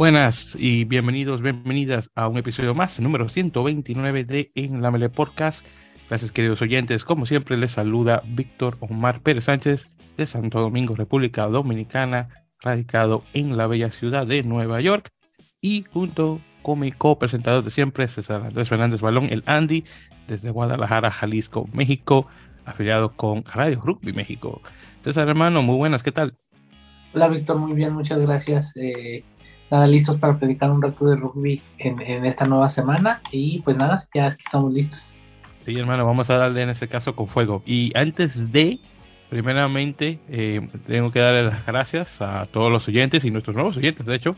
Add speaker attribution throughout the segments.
Speaker 1: Buenas y bienvenidos, bienvenidas a un episodio más, número 129 de En la Mele Podcast. Gracias queridos oyentes, como siempre les saluda Víctor Omar Pérez Sánchez de Santo Domingo, República Dominicana, radicado en la bella ciudad de Nueva York y junto con mi copresentador de siempre, César Andrés Fernández Balón, el Andy, desde Guadalajara, Jalisco, México, afiliado con Radio Rugby México. César hermano, muy buenas, ¿qué tal?
Speaker 2: Hola Víctor, muy bien, muchas gracias. Eh, nada, listos para predicar un rato de rugby en, esta nueva semana. Y pues nada, ya estamos listos.
Speaker 1: Sí, hermano, vamos a darle en este caso con fuego. Y antes de, primeramente, eh, tengo que darle las gracias a todos los oyentes y nuestros nuevos oyentes, de hecho,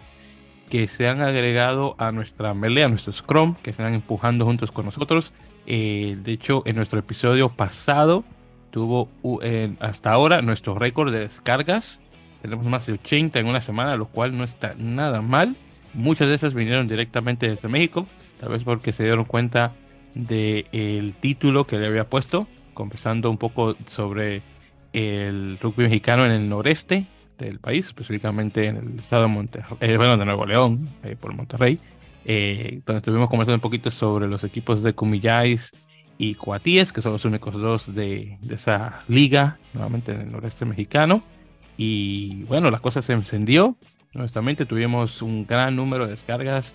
Speaker 1: que se han agregado a nuestra melee, a nuestro Scrum, que están empujando juntos con nosotros. Eh, de hecho, en nuestro episodio pasado tuvo hasta ahora nuestro récord de descargas tenemos más de 80 en una semana, lo cual no está nada mal. Muchas de esas vinieron directamente desde México, tal vez porque se dieron cuenta del título que le había puesto, conversando un poco sobre el rugby mexicano en el noreste del país, específicamente en el estado de Monterrey, eh, bueno, de Nuevo León, eh, por Monterrey, eh, donde estuvimos conversando un poquito sobre los equipos de Cumillais y Coatíes, que son los únicos dos de, de esa liga, nuevamente en el noreste mexicano. Y bueno, la cosa se encendió. Honestamente, tuvimos un gran número de descargas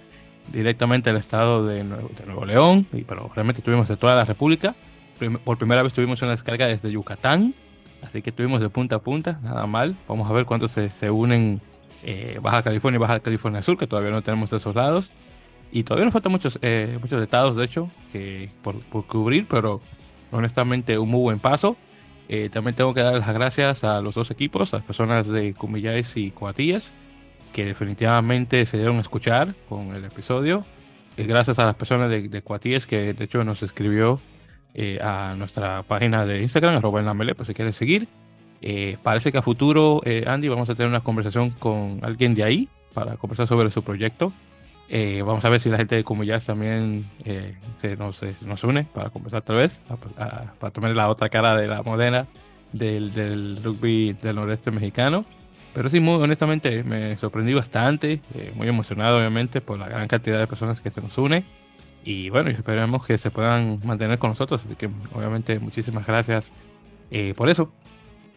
Speaker 1: directamente del estado de Nuevo, León, y, pero realmente tuvimos de toda la República. Por primera vez tuvimos una descarga desde Yucatán, así que tuvimos de punta a punta, nada mal. Vamos a ver cuántos se, se unen eh, Baja California y Baja California Sur, que todavía no tenemos de esos lados. Y todavía nos faltan muchos, eh, muchos estados, de hecho, que por, por cubrir, pero honestamente un muy buen paso. Eh, también tengo que dar las gracias a los dos equipos, a las personas de Cumillais y Coatillas, que definitivamente se dieron a escuchar con el episodio. Y gracias a las personas de, de que de hecho nos escribió eh, a nuestra página de Instagram, arroba en la mele, pues si quieren seguir. Eh, parece que a futuro, Andy, vamos a tener una conversación con alguien de ahí para conversar sobre su proyecto. Eh, vamos a ver si la gente de Comillas también eh, se, nos, nos, une para conversar otra vez, para tomar la otra cara de la modena del, del, rugby del noreste mexicano. Pero sí, muy honestamente me sorprendí bastante, eh, muy emocionado obviamente por la gran cantidad de personas que se nos une. Y bueno, esperemos que se puedan mantener con nosotros. Así que obviamente muchísimas gracias por eso.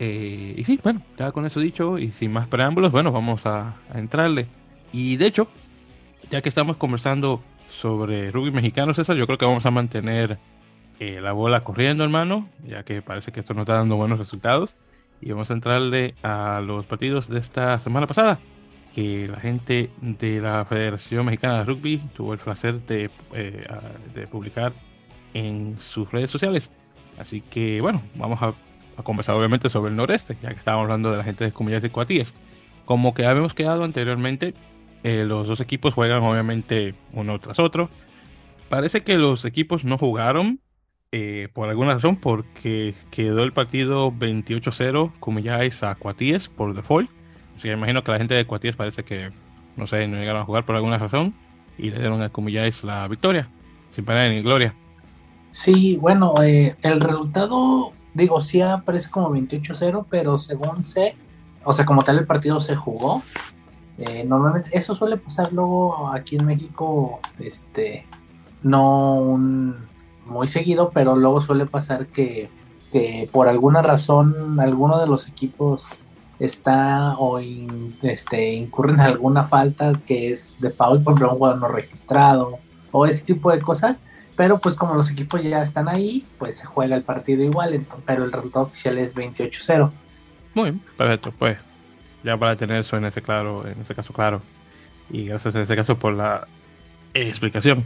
Speaker 1: y sí, bueno, ya con eso dicho y sin más preámbulos, bueno, vamos a, a entrarle. Y de hecho, ya que estamos conversando sobre rugby mexicano, César, yo creo que vamos a mantener eh, la bola corriendo, hermano, ya que parece que esto nos está dando buenos resultados. Y vamos a entrarle a los partidos de esta semana pasada, que la gente de la Federación Mexicana de Rugby tuvo el placer de, eh, de publicar en sus redes sociales. Así que, bueno, vamos a, conversar obviamente sobre el noreste, ya que estábamos hablando de la gente de comunidades de Cuatillas. Como que habíamos quedado anteriormente, eh, los dos equipos juegan obviamente uno tras otro. Parece que los equipos no jugaron eh, por alguna razón porque quedó el partido 28-0 como ya es a Cuatíes por default. Así que imagino que la gente de Cuatíes parece que, no sé, no llegaron a jugar por alguna razón y le dieron a Comilláis la victoria, sin pena ni gloria.
Speaker 2: Sí, bueno, eh, el resultado, digo, sí aparece como 28-0, pero según sé, o sea, como tal el partido se jugó, eh, normalmente eso suele pasar luego aquí en México, este, no muy seguido, pero luego suele pasar que, por alguna razón alguno de los equipos está o este, incurre en alguna falta que es de foul, por un jugador no registrado o ese tipo de cosas. Pero pues como los equipos ya están ahí, pues se juega el partido igual, pero el resultado oficial es 28-0.
Speaker 1: Muy bien, perfecto, pues ya para tener eso en ese claro, en ese caso claro. Y gracias en ese caso por la explicación.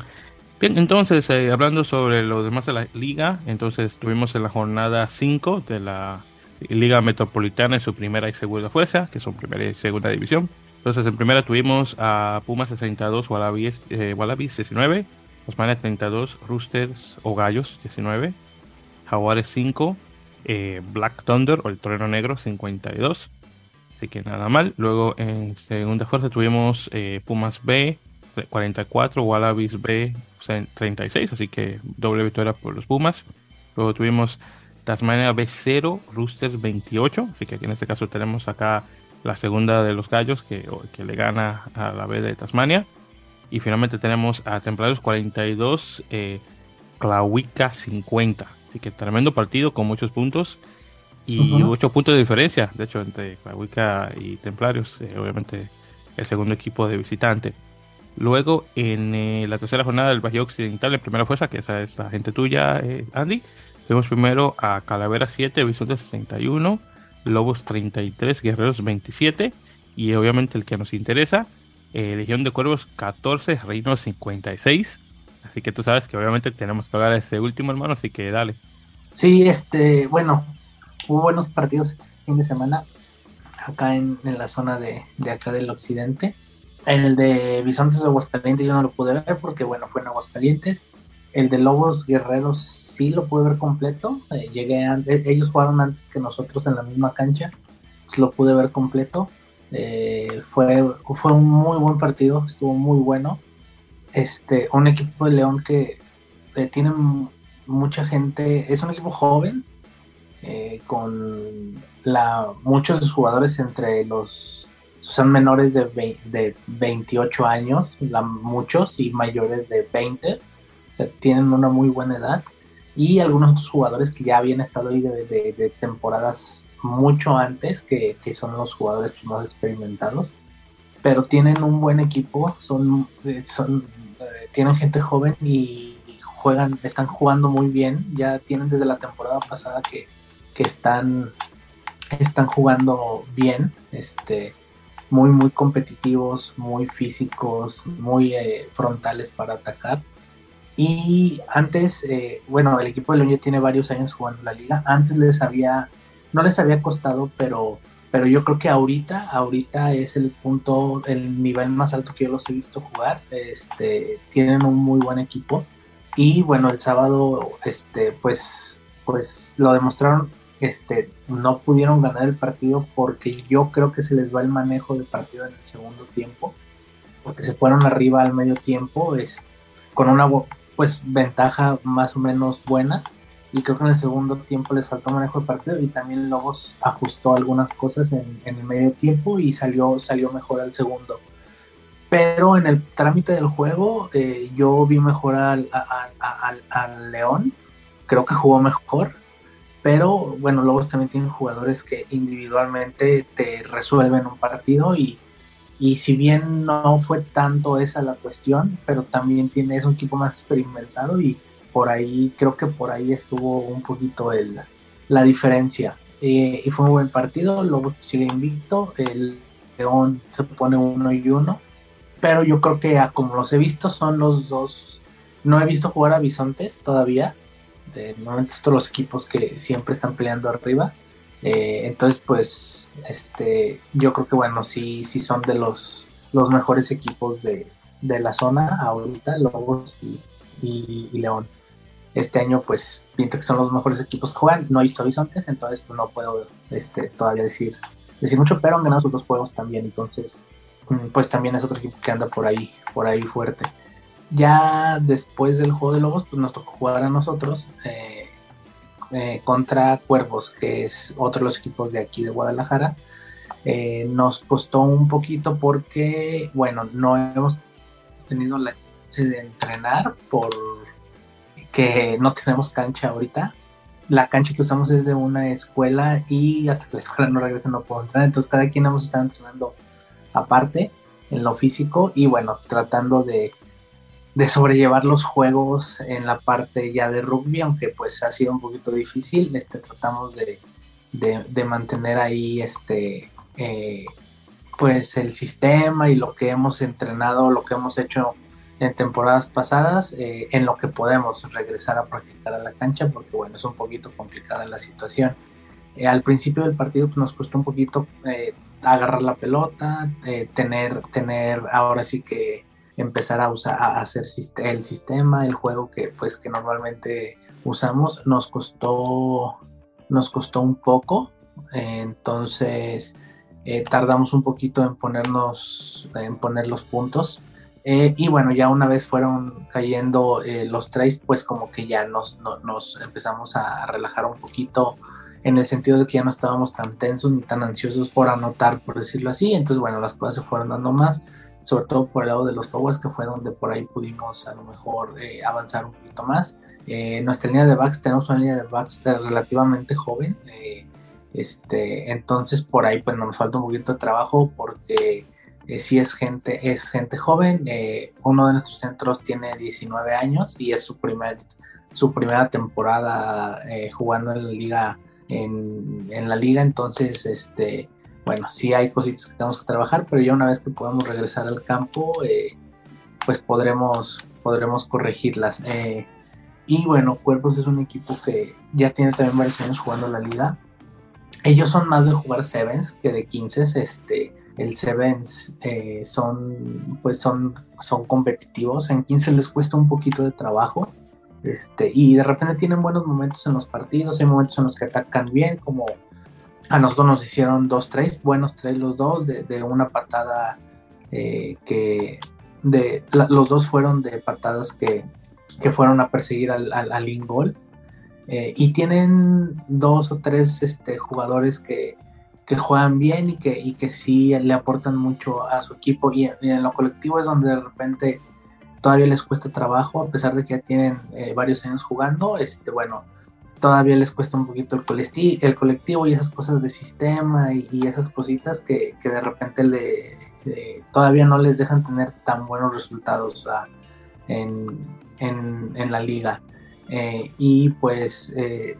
Speaker 1: Bien, entonces, eh, hablando sobre lo demás de la liga, entonces tuvimos en la jornada 5 de la Liga Metropolitana en su primera y segunda fuerza, que son primera y segunda división. Entonces, en primera tuvimos a Pumas 62, Wallabies, eh, Wallabies 19, Osmania 32, Roosters o Gallos 19, Jaguares 5, eh, Black Thunder o el Torero Negro 52, así que nada mal. Luego en segunda fuerza tuvimos eh, Pumas B 44, Wallabies B 36, así que doble victoria por los Pumas. Luego tuvimos Tasmania B0, Roosters 28, así que aquí en este caso tenemos acá la segunda de los gallos que, que le gana a la B de Tasmania. Y finalmente tenemos a Templarios 42, eh, 50. Así que tremendo partido con muchos puntos y 8 puntos de diferencia, de hecho, entre Clauica y Templarios, eh, obviamente el segundo equipo de visitante. Luego, en eh, la tercera jornada del Bajío Occidental, en primera fuerza, que esa es la gente tuya, eh, Andy, vemos primero a Calavera 7, Bisonte 61, Lobos 33, Guerreros 27, y obviamente el que nos interesa, Legión de Cuervos 14, Reino 56. Así que tú sabes que obviamente tenemos que hablar de ese último, hermano, así que dale.
Speaker 2: Sí, este, bueno, hubo buenos partidos este fin de semana acá en, la zona de, acá del occidente. En el de Bisontes de Aguascalientes yo no lo pude ver porque, bueno, fue en Aguascalientes. El de Lobos Guerreros sí lo pude ver completo. Eh, llegué antes, ellos jugaron antes que nosotros en la misma cancha. lo pude ver completo. Eh, fue, fue un muy buen partido, estuvo muy bueno. Este, un equipo de León que eh, tiene mucha gente, es un equipo joven, eh, con la, muchos de sus jugadores entre los son menores de, de 28 años, muchos y mayores de 20, o sea, tienen una muy buena edad. Y algunos otros jugadores que ya habían estado ahí de, temporadas mucho antes, que, que, son los jugadores más experimentados, pero tienen un buen equipo, son, eh, son eh, tienen gente joven y juegan, están jugando muy bien, ya tienen desde la temporada pasada que que están, están jugando bien, este, muy, muy competitivos, muy físicos, muy eh, frontales para atacar. Y antes, eh, bueno, el equipo de León ya tiene varios años jugando la liga. Antes les había, no les había costado, pero, pero yo creo que ahorita, ahorita es el punto, el nivel más alto que yo los he visto jugar. Este, tienen un muy buen equipo. Y bueno, el sábado, este, pues, pues lo demostraron este, no pudieron ganar el partido porque yo creo que se les va el manejo de partido en el segundo tiempo, porque se fueron arriba al medio tiempo es, con una pues ventaja más o menos buena y creo que en el segundo tiempo les faltó manejo de partido y también Lobos ajustó algunas cosas en, el medio tiempo y salió, salió mejor al segundo. Pero en el trámite del juego eh, yo vi mejor al, al León, creo que jugó mejor, pero bueno, Lobos también tienen jugadores que individualmente te resuelven un partido y, y si bien no fue tanto esa la cuestión, pero también tiene, es un equipo más experimentado y por ahí, creo que por ahí estuvo un poquito el, la diferencia. Eh, y fue un buen partido, Lobos sigue invicto, el León se pone uno y uno, pero yo creo que como los he visto son los dos, no he visto jugar a Bisontes todavía, normalmente son los equipos que siempre están peleando arriba. Eh, entonces, pues, este, yo creo que bueno, sí, sí son de los, los mejores equipos de, la zona ahorita, Lobos y, León. Este año, pues, pinta que son los mejores equipos que juegan. No he visto Horizontes, entonces pues, no puedo este, todavía decir, decir mucho, pero han ganado sus dos juegos también. Entonces, mm, pues también es otro equipo que anda por ahí, por ahí fuerte. Ya después del juego de Lobos, pues nos tocó jugar a nosotros eh, eh, contra Cuervos, que es otro de los equipos de aquí de Guadalajara. Eh, nos costó un poquito porque, bueno, no hemos tenido la chance de entrenar por que no tenemos cancha ahorita. La cancha que usamos es de una escuela y hasta que la escuela no regrese no puedo entrenar. Entonces cada quien hemos estado entrenando aparte en lo físico y bueno, tratando de de sobrellevar los juegos en la parte ya de rugby, aunque pues ha sido un poquito difícil, este, tratamos de, mantener ahí este, eh, pues el sistema y lo que hemos entrenado, lo que hemos hecho en temporadas pasadas, eh, en lo que podemos regresar a practicar a la cancha, porque bueno, es un poquito complicada la situación. Eh, al principio del partido pues, nos costó un poquito agarrar la pelota, tener, tener ahora sí que empezar a usar a hacer el sistema, el juego que pues que normalmente usamos nos costó nos costó un poco. Entonces eh, tardamos un poquito en ponernos en poner los puntos. Eh, y bueno ya una vez fueron cayendo eh, los tres pues como que ya nos, nos empezamos a relajar un poquito en el sentido de que ya no estábamos tan tensos ni tan ansiosos por anotar, por decirlo así. Entonces, bueno, las cosas se fueron dando más, sobre todo por el lado de los forwards, que fue donde por ahí pudimos a lo mejor eh, avanzar un poquito más. Eh, nuestra línea de backs, tenemos una línea de backs relativamente joven, eh, este, entonces por ahí pues nos falta un poquito de trabajo porque si es gente, es gente joven. uno de nuestros centros tiene 19 años y es su, primer, su primera temporada jugando en la liga en, en, la liga, entonces, este, bueno, sí hay cositas que tenemos que trabajar, pero ya una vez que podamos regresar al campo, eh, pues podremos, podremos corregirlas. Eh, y bueno, Cuervos es un equipo que ya tiene también varios años jugando la liga. Ellos son más de jugar sevens que de 15. Este, el sevens eh, son, pues son, son competitivos. En 15 les cuesta un poquito de trabajo este, y de repente tienen buenos momentos en los partidos, hay momentos en los que atacan bien, como a nosotros nos hicieron dos tres buenos tres los dos, de, una patada eh, que de, los dos fueron de patadas que, que fueron a perseguir al, al, ingol. Eh, y tienen dos o tres este, jugadores que, que juegan bien y que, y que sí le aportan mucho a su equipo. Y, y en lo colectivo es donde de repente todavía les cuesta trabajo, a pesar de que ya tienen eh, varios años jugando, este, bueno, todavía les cuesta un poquito el, colectivo, el colectivo y esas cosas de sistema y, esas cositas que, de repente le, todavía no les dejan tener tan buenos resultados en, la liga. Eh, y pues eh,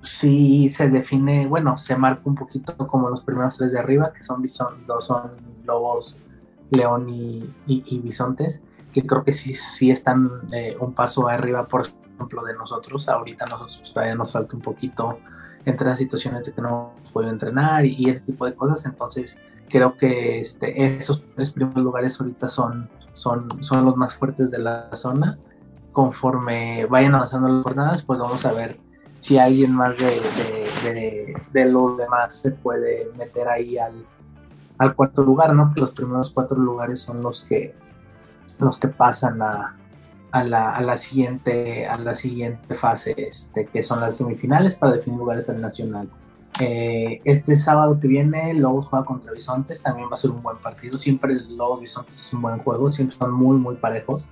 Speaker 2: sí se define, bueno, se marca un poquito como los primeros tres de arriba, que son, son, son lobos, león y, y bisontes que creo que sí, sí están eh, un paso arriba, por ejemplo, de nosotros. Ahorita nosotros todavía nos falta un poquito entre las situaciones de que no puedo entrenar y, ese tipo de cosas. Entonces, creo que este, esos tres primeros lugares ahorita son, son, son los más fuertes de la zona. Conforme vayan avanzando las jornadas, pues vamos a ver si alguien más de, de, los demás se puede meter ahí al, al cuarto lugar, ¿no? Que los primeros cuatro lugares son los que los que pasan a, a, la, a, la, siguiente, a la siguiente fase, este, que son las semifinales para definir lugares del Nacional. Eh, este sábado que viene, Lobos juega contra Bisontes, también va a ser un buen partido. Siempre el Lobos Bisontes es un buen juego, siempre son muy, muy parejos.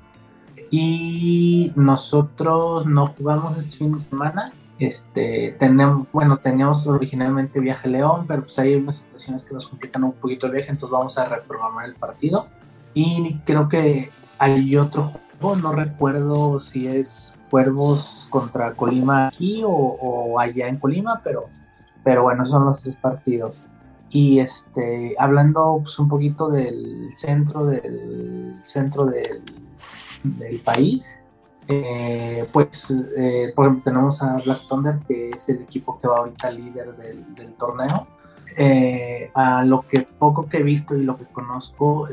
Speaker 2: Y nosotros no jugamos este fin de semana. Este, tenemos, bueno, teníamos originalmente viaje León, pero pues hay unas situaciones que nos complican un poquito el viaje, entonces vamos a reprogramar el partido. Y creo que hay otro no recuerdo si es Cuervos contra Colima aquí o, allá en Colima, pero, pero bueno, son los tres partidos. Y este, hablando pues, un poquito del centro del centro del, del país, eh, pues eh, por ejemplo tenemos a Black Thunder, que es el equipo que va ahorita líder del, del torneo. Eh, a lo que poco que he visto y lo que conozco,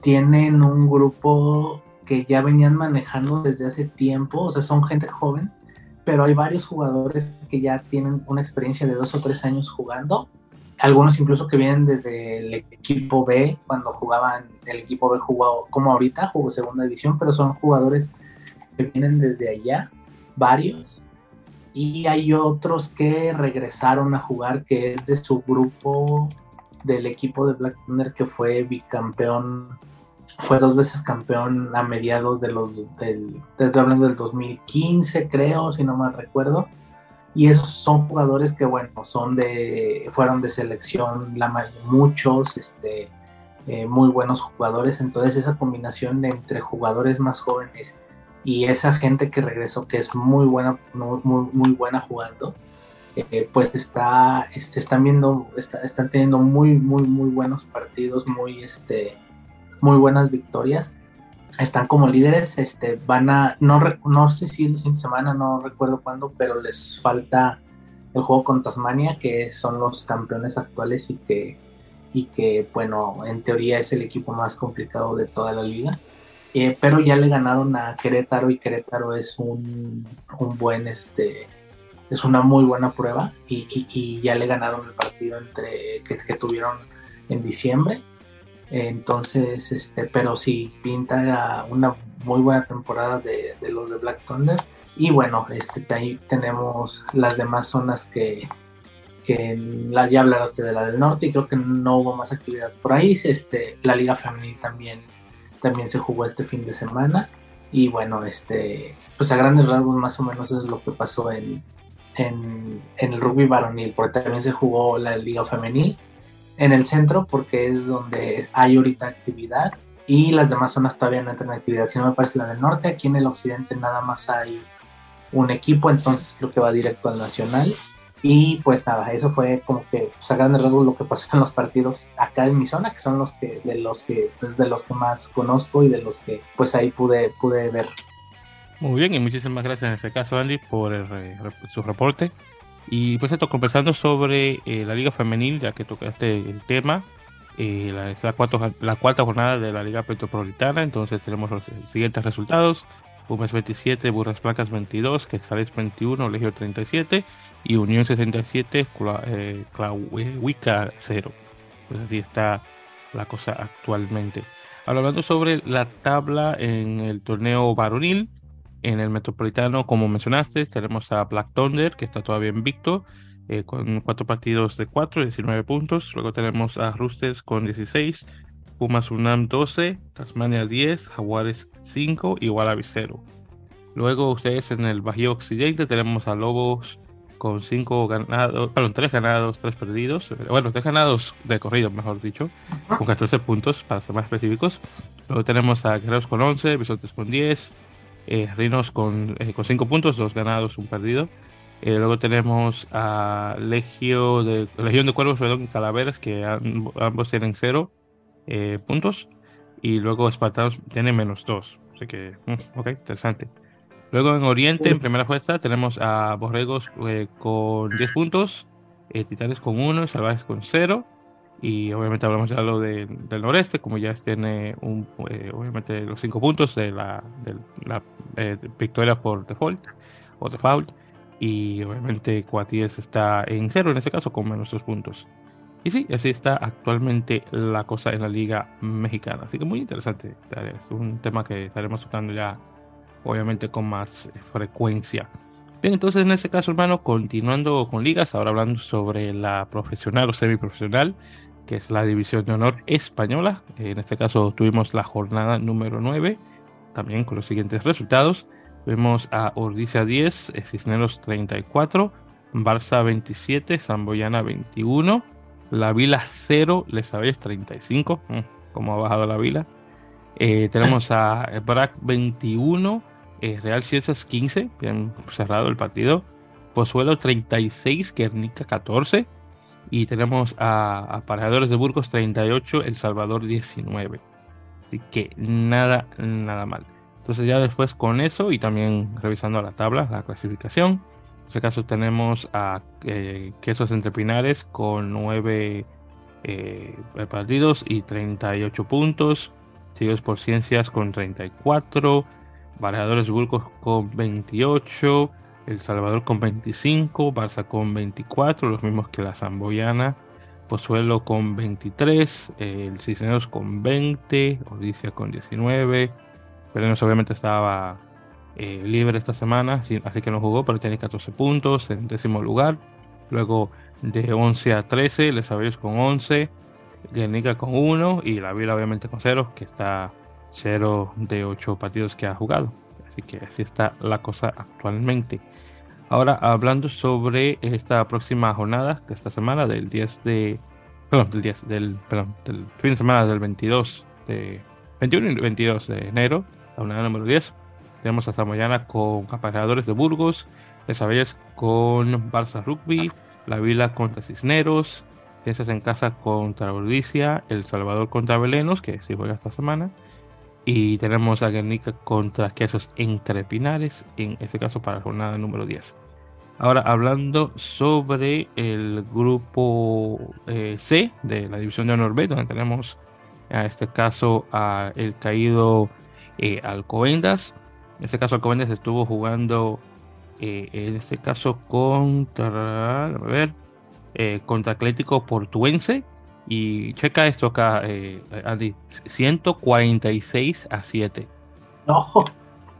Speaker 2: tienen un grupo que ya venían manejando desde hace tiempo, o sea, son gente joven, pero hay varios jugadores que ya tienen una experiencia de dos o tres años jugando, algunos incluso que vienen desde el equipo B, cuando jugaban, el equipo B jugó como ahorita, jugó segunda división, pero son jugadores que vienen desde allá, varios, y hay otros que regresaron a jugar, que es de su grupo del equipo de Black Thunder que fue bicampeón fue dos veces campeón a mediados de los del, estoy hablando del 2015 creo si no mal recuerdo. Y esos son jugadores que bueno son de fueron de selección la muchos este eh, muy buenos jugadores. Entonces esa combinación entre jugadores más jóvenes y esa gente que regresó que es muy buena muy, muy buena jugando eh, pues está este, están viendo están teniendo muy muy muy buenos partidos muy este muy buenas victorias. Están como líderes, este, van a, no, no sé si el fin de semana, no recuerdo cuándo, pero les falta el juego con Tasmania, que son los campeones actuales y que, y que, bueno, en teoría es el equipo más complicado de toda la liga. Eh, pero ya le ganaron a Querétaro y Querétaro es un, un buen, este, es una muy buena prueba y, ya le ganaron el partido entre que tuvieron en diciembre entonces, este, pero sí, pinta una muy buena temporada de, los de Black Thunder. Y bueno, este, ahí tenemos las demás zonas que, que la, ya hablaste de la del norte y creo que no hubo más actividad por ahí. Este, la Liga Femenil también, también se jugó este fin de semana. Y bueno, este, pues a grandes rasgos más o menos es lo que pasó en, en, en, el rugby varonil, porque también se jugó la Liga Femenil en el centro, porque es donde hay ahorita actividad. Y las demás zonas todavía no entran en actividad. Si no me parece la del norte, aquí en el occidente nada más hay un equipo, entonces creo que va directo al nacional. Y pues nada, eso fue como que pues, a grandes rasgos lo que pasó en los partidos acá en mi zona, que son los que, de los que, pues, de los que más conozco y de los que pues ahí pude, pude ver.
Speaker 1: Muy bien, y muchísimas gracias en este caso, Andy, por su reporte. Y pues esto, conversando sobre eh, la Liga Femenil, ya que tocaste el tema, eh, la, es la, la cuarta jornada de la Liga Metropolitana, entonces tenemos los siguientes resultados. Pumas 27, Burras Blancas 22, Quetzales 21, Legio 37 y Unión 67, eh, Clauica 0. Pues así está la cosa actualmente. Hablando sobre la tabla en el torneo varonil, en el Metropolitano, como mencionaste, tenemos a Black Thunder, que está todavía invicto, eh, con cuatro partidos de 4, 19 puntos. Luego tenemos a Roosters con 16, Pumas UNAM 12, Tasmania 10, Jaguares 5 y Wallaby 0. Luego ustedes en el Bajío Occidente tenemos a Lobos con 5 ganados, perdón, 3 ganados, 3 perdidos. Bueno, 3 ganados de corrido, mejor dicho, con 14 puntos para ser más específicos. Luego tenemos a Guerreros con 11, Bisontes con 10, eh, Rinos con, eh, con 5 puntos, 2 ganados, 1 perdido. Eh, luego tenemos a Legio de, Legión de Cuervos perdón, y Calaveras, que ambos tienen 0 eh, puntos. Y luego Espartanos tiene menos 2. Así que, mm, ok, interesante. Luego en Oriente, en primera fuerza, tenemos a Borregos con 10 puntos, Titanes con 1, Salvajes con 0. Y obviamente hablamos ya lo del noreste, como ya tiene un, obviamente los 5 puntos de la, de la victoria por default o default. Y obviamente Cuatíes está en 0 en ese caso, con menos 2 puntos. Y sí, así está actualmente la cosa en la Liga Mexicana. Así que muy interesante. Es un tema que estaremos tocando ya, obviamente, con más frecuencia. Bien, entonces en este caso, hermano, continuando con ligas, ahora hablando sobre la profesional o semiprofesional, que es la división de honor española. En este caso tuvimos la jornada número 9, también con los siguientes resultados. Vemos a Ordizia 10, Cisneros 34, Barça 27, Zamboyana 21. La Vila 0, Les Aves 35. Como ha bajado la Vila. Eh, tenemos a Brac 21, eh, Real Ciencias 15, bien cerrado el partido. Pozuelo 36, Guernica 14. Y tenemos a Aparejadores de Burgos 38, El Salvador 19. Así que nada, nada mal. Entonces ya después con eso y también revisando la tabla, la clasificación, en este caso tenemos a eh, Quesos Entre Pinares con 9 eh, partidos y 38 puntos. Seguidos por Ciencias con 34. Barajadores Burgos con 28. El Salvador con 25. Barça con 24. Los mismos que la Zamboyana. Pozuelo con 23. el Cisneros con 20. Odisea con 19. Pero obviamente estaba eh, libre esta semana, así que no jugó, pero tiene 14 puntos en décimo lugar. Luego de 11 a 13, Les Averys con 11, Guernica con 1 y la Vila obviamente con 0, que está 0 de 8 partidos que ha jugado. Así que así está la cosa actualmente. Ahora hablando sobre esta próxima jornada de esta semana, del 10 de. Perdón, del 10, del, perdón, del fin de semana del 22 de. 21 y 22 de enero, la jornada número 10. Tenemos a Zamoyana con Aparejadores de Burgos, Desabelles con Barça Rugby, La Vila contra Cisneros, Ciencias en Casa contra Bordicia, El Salvador contra Belenos, que sí juega esta semana, y tenemos a Guernica contra Quesos Entre Pinares, en este caso para la jornada número 10. Ahora hablando sobre el grupo eh, C de la división de honor B, donde tenemos en este caso a el caído eh, Alcobendas, en este caso, Alcobendas estuvo jugando, eh, en este caso, contra, ver, eh, contra Atlético Portuense. Y checa esto acá, eh, Andy, 146 a 7.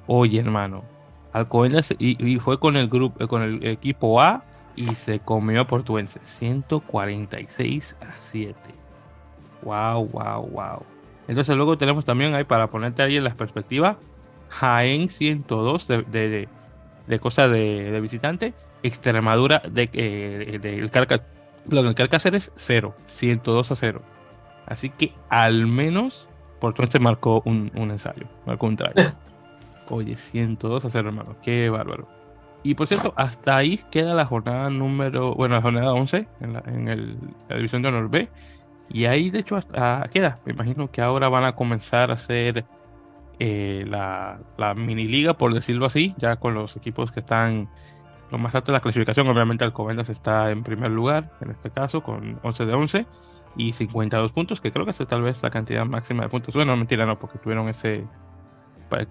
Speaker 1: Oye, hermano, Alcobendas y, fue con el grupo, con el equipo A, y se comió a Portuense 146 a 7. Wow, wow, wow. Entonces luego tenemos también ahí para ponerte ahí en la perspectiva Jaén 102 de, de, de, cosa de, visitante, Extremadura de, eh, de, el, Carca, el Carcáceres 0, 102 a 0. Así que al menos Portuense marcó un, un ensayo, marcó un try. Oye, 102 a 0, hermano, qué bárbaro. Y por cierto, hasta ahí queda la jornada número, bueno, la jornada 11 en la, en el, la división de honor B. Y ahí, de hecho, hasta queda. Me imagino que ahora van a comenzar a hacer eh, la, la, mini liga, por decirlo así, ya con los equipos que están lo más alto de la clasificación. Obviamente, Alcobendas está en primer lugar, en este caso, con 11 de 11 y 52 puntos, que creo que es tal vez la cantidad máxima de puntos. Bueno, mentira, no, porque tuvieron ese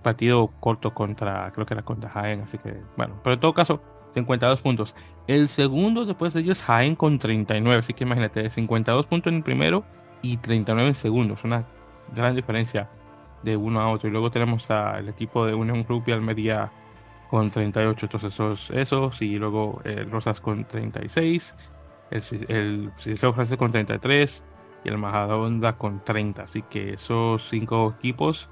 Speaker 1: partido corto contra, creo que era contra Jaén, así que, bueno, pero en todo caso, 52 puntos. El segundo después de ellos Jaén con 39, así que imagínate, 52 puntos en el primero y 39 en segundo, es una gran diferencia de uno a otro. Y luego tenemos al equipo de Unión Rugby Almería con 38, entonces esos, esos y luego eh, Rosas con 36, el, el Ciseo Francés con 33 y el Majadahonda con 30, así que esos cinco equipos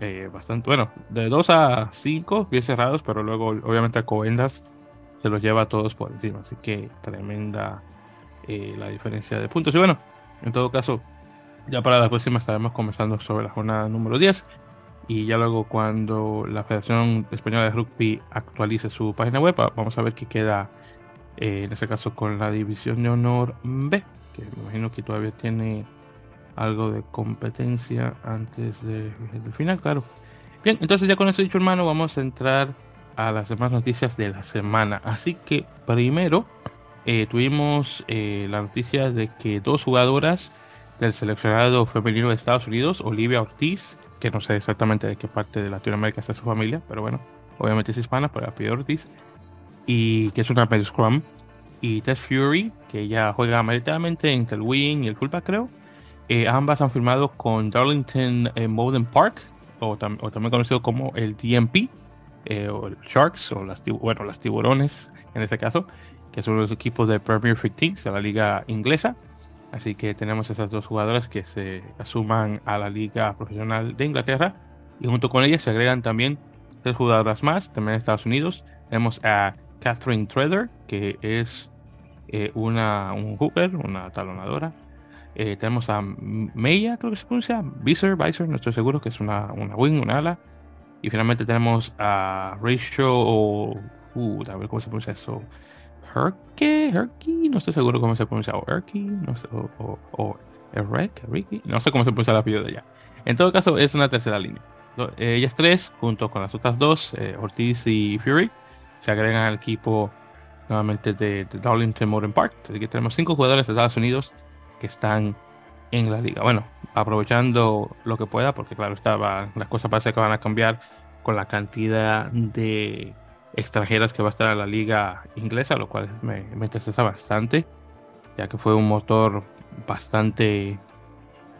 Speaker 1: eh, bastante, bueno, de 2 a 5 bien cerrados, pero luego obviamente a Covendas se los lleva a todos por encima, así que tremenda eh, la diferencia de puntos. Y bueno, en todo caso, ya para la próxima estaremos conversando sobre la jornada número 10 y ya luego cuando la Federación Española de Rugby actualice su página web, vamos a ver qué queda eh, en este caso con la división de honor B, que me imagino que todavía tiene algo de competencia antes de, del final, claro. Bien, entonces ya con eso dicho, hermano, vamos a entrar a las demás noticias de la semana. Así que primero eh, tuvimos eh, la noticia de que dos jugadoras del seleccionado femenino de Estados Unidos, Olivia Ortiz, que no sé exactamente de qué parte de Latinoamérica está su familia, pero bueno, obviamente es hispana, pero apellido Ortiz, y que es una Med Scrum, y Tess Fury, que ya juega mayoritariamente entre el wing y el fullback, creo, eh, ambas han firmado con Darlington eh, Park, o, también conocido como el DMP, eh, o el Sharks, o las, bueno, las tiburones en este caso, que son los equipos de Premier 15 de la liga inglesa. Así que tenemos esas dos jugadoras que se asuman a la liga profesional de Inglaterra. Y junto con ellas se agregan también tres jugadoras más, también de Estados Unidos. Tenemos a Catherine Treader, que es una, un hooper, una talonadora eh, tenemos a Meia, creo que se pronuncia, Visor, Visor, no estoy seguro, que es una, una wing, una ala. Y finalmente tenemos a o. Uh, a ver cómo se pronuncia eso. Herke, Herky, no estoy seguro cómo se pronuncia. O Herky, no sé, o, o, o Ricky, no sé cómo se pronuncia el apellido de ella. En todo caso, es una tercera línea. Eh, ellas tres, junto con las otras dos, eh, Ortiz y Fury, se agregan al equipo nuevamente de, de Darlington Modern Park. Así que tenemos cinco jugadores de Estados Unidos que están en la liga. Bueno, aprovechando lo que pueda, porque claro, estaba, las cosas parece que van a cambiar con la cantidad de extranjeras que va a estar en la liga inglesa, lo cual me, me interesa bastante, ya que fue un motor bastante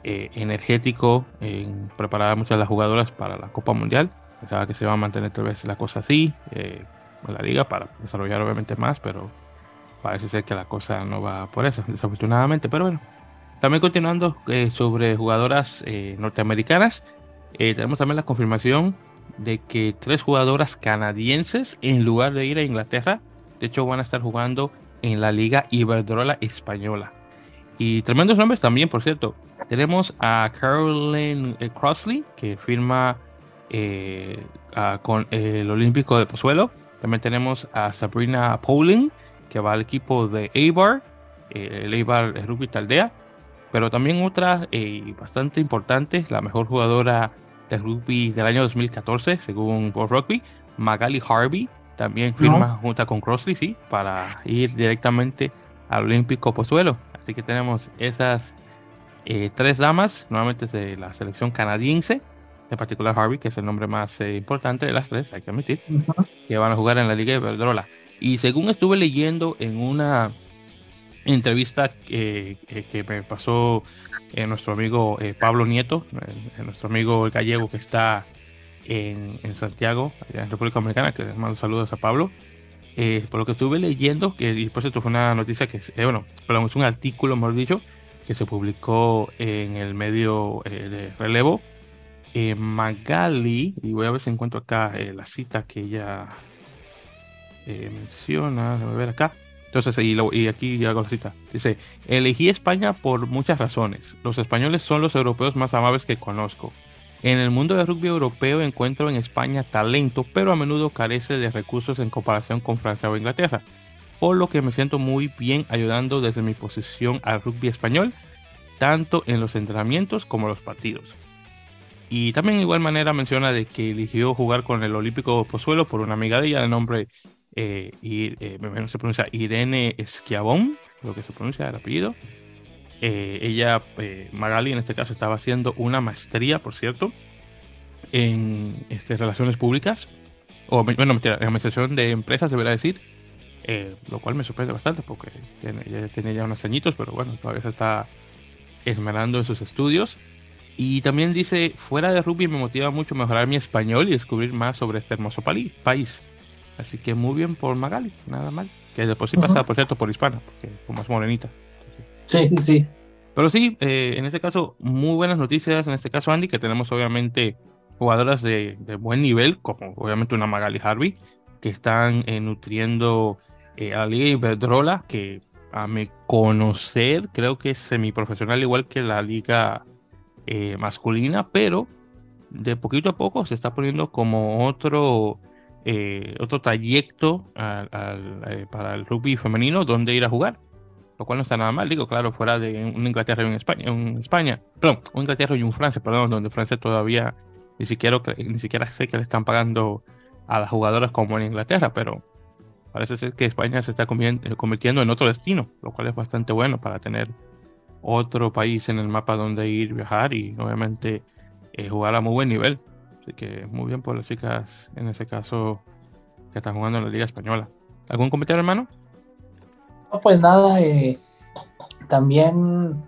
Speaker 1: eh, energético en preparar a muchas de las jugadoras para la Copa Mundial. Pensaba que se va a mantener tal vez la cosa así eh, en la liga para desarrollar obviamente más, pero parece ser que la cosa no va por eso, desafortunadamente. Pero bueno, también continuando eh, sobre jugadoras eh, norteamericanas, eh, tenemos también la confirmación de que tres jugadoras canadienses, en lugar de ir a Inglaterra, de hecho van a estar jugando en la Liga Iberdrola Española. Y tremendos nombres también, por cierto. Tenemos a Caroline Crossley, que firma con el Olímpico de Pozuelo. También tenemos a Sabrina Pauling, que va al equipo de Eibar, eh, el Eibar Rugby Taldea, pero también otra eh, bastante importante, la mejor jugadora de rugby del año 2014, según World Rugby, Magali Harvey, también firma junto con Crossley, sí, para ir directamente al Olímpico Pozuelo. Así que tenemos esas eh, tres damas, nuevamente de la selección canadiense, en particular Harvey, que es el nombre más importante de las tres, hay que admitir, que van a jugar en la Liga de Verdrola. Y según estuve leyendo en una entrevista que, me pasó eh, nuestro amigo eh, Pablo Nieto, eh, nuestro amigo gallego que está en, Santiago, en República Dominicana, que les mando saludos a Pablo. eh, por lo que estuve leyendo, que y por cierto fue una noticia que, eh, bueno, perdón, es un artículo, mejor dicho, que se publicó en el medio eh, de relevo. Magali, y voy a ver si encuentro acá la cita que ella menciona, a ver acá. Entonces, y, aquí hago la cita. Dice, elegí España por muchas razones. Los españoles son los europeos más amables que conozco. En el mundo del rugby europeo encuentro en España talento, pero a menudo carece de recursos en comparación con Francia o Inglaterra, por lo que me siento muy bien ayudando desde mi posición al rugby español, tanto en los entrenamientos como los partidos. Y también de igual manera menciona de que eligió jugar con el Olímpico Pozuelo por una amiga de ella de nombre eh, eh se pronuncia Irene Esquiabón, lo que se pronuncia el apellido, eh, ella, eh, Magali en este caso, estaba haciendo una maestría, por cierto, en este, relaciones públicas, o bueno, en administración de empresas, debería decir, eh, lo cual me sorprende bastante porque ella tiene ya unos añitos, pero bueno, todavía se está esmerando en sus estudios. Y también dice, fuera de rugby me motiva mucho mejorar mi español y descubrir más sobre este hermoso país. Así que muy bien por Magali, nada mal. Que después sí pasa, por cierto, por hispana, porque como es morenita.
Speaker 2: Sí, sí.
Speaker 1: Pero sí, eh, en este caso, muy buenas noticias. En este caso, Andy, que tenemos obviamente jugadoras de, buen nivel, como obviamente una Magali Harvey, que están eh, nutriendo eh, a la Liga Iberdrola, que a mi conocer creo que es semiprofesional igual que la liga masculina, pero de poquito a poco se está poniendo como otro, otro trayecto para el rugby femenino donde ir a jugar lo cual no está nada mal, digo, claro, fuera de un Inglaterra y un España, un España, perdón, un Inglaterra y un Francia, perdón, donde Francia todavía ni siquiera, ni siquiera sé que le están pagando a las jugadoras como en Inglaterra, pero parece ser que España se está eh, convirtiendo en otro destino, lo cual es bastante bueno para tener otro país en el mapa donde ir, viajar y obviamente eh, jugar a muy buen nivel. Así que muy bien por las chicas, en ese caso, que están jugando en la Liga Española. ¿Algún comentario, hermano?
Speaker 2: pues nada, eh, también,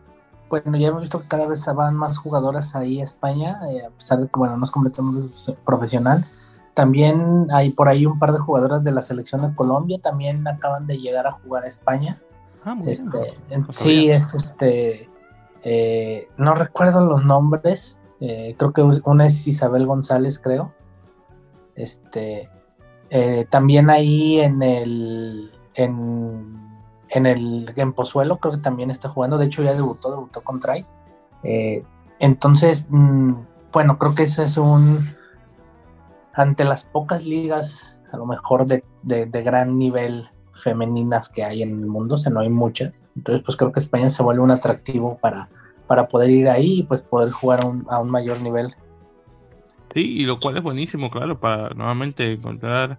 Speaker 2: bueno, ya hemos visto que cada vez van más jugadoras ahí a España, eh, a pesar de que, bueno, no es completamente profesional. También hay por ahí un par de jugadoras de la selección de Colombia, también acaban de llegar a jugar a España. Ah, este, sí, es este, eh, no recuerdo los nombres, creo que una es Isabel González, creo. Este, también ahí en el, en en el en Pozuelo creo que también está jugando, de hecho ya debutó, debutó con Trai. Eh, entonces, mm, bueno, creo que eso es un, ante las pocas ligas, a lo mejor de, gran nivel femeninas que hay en el mundo, o sea, no hay muchas. Entonces, pues creo que España se vuelve un atractivo para, para poder ir ahí y pues poder jugar a un, a un mayor nivel.
Speaker 1: Sí, y lo cual es buenísimo, claro, para nuevamente encontrar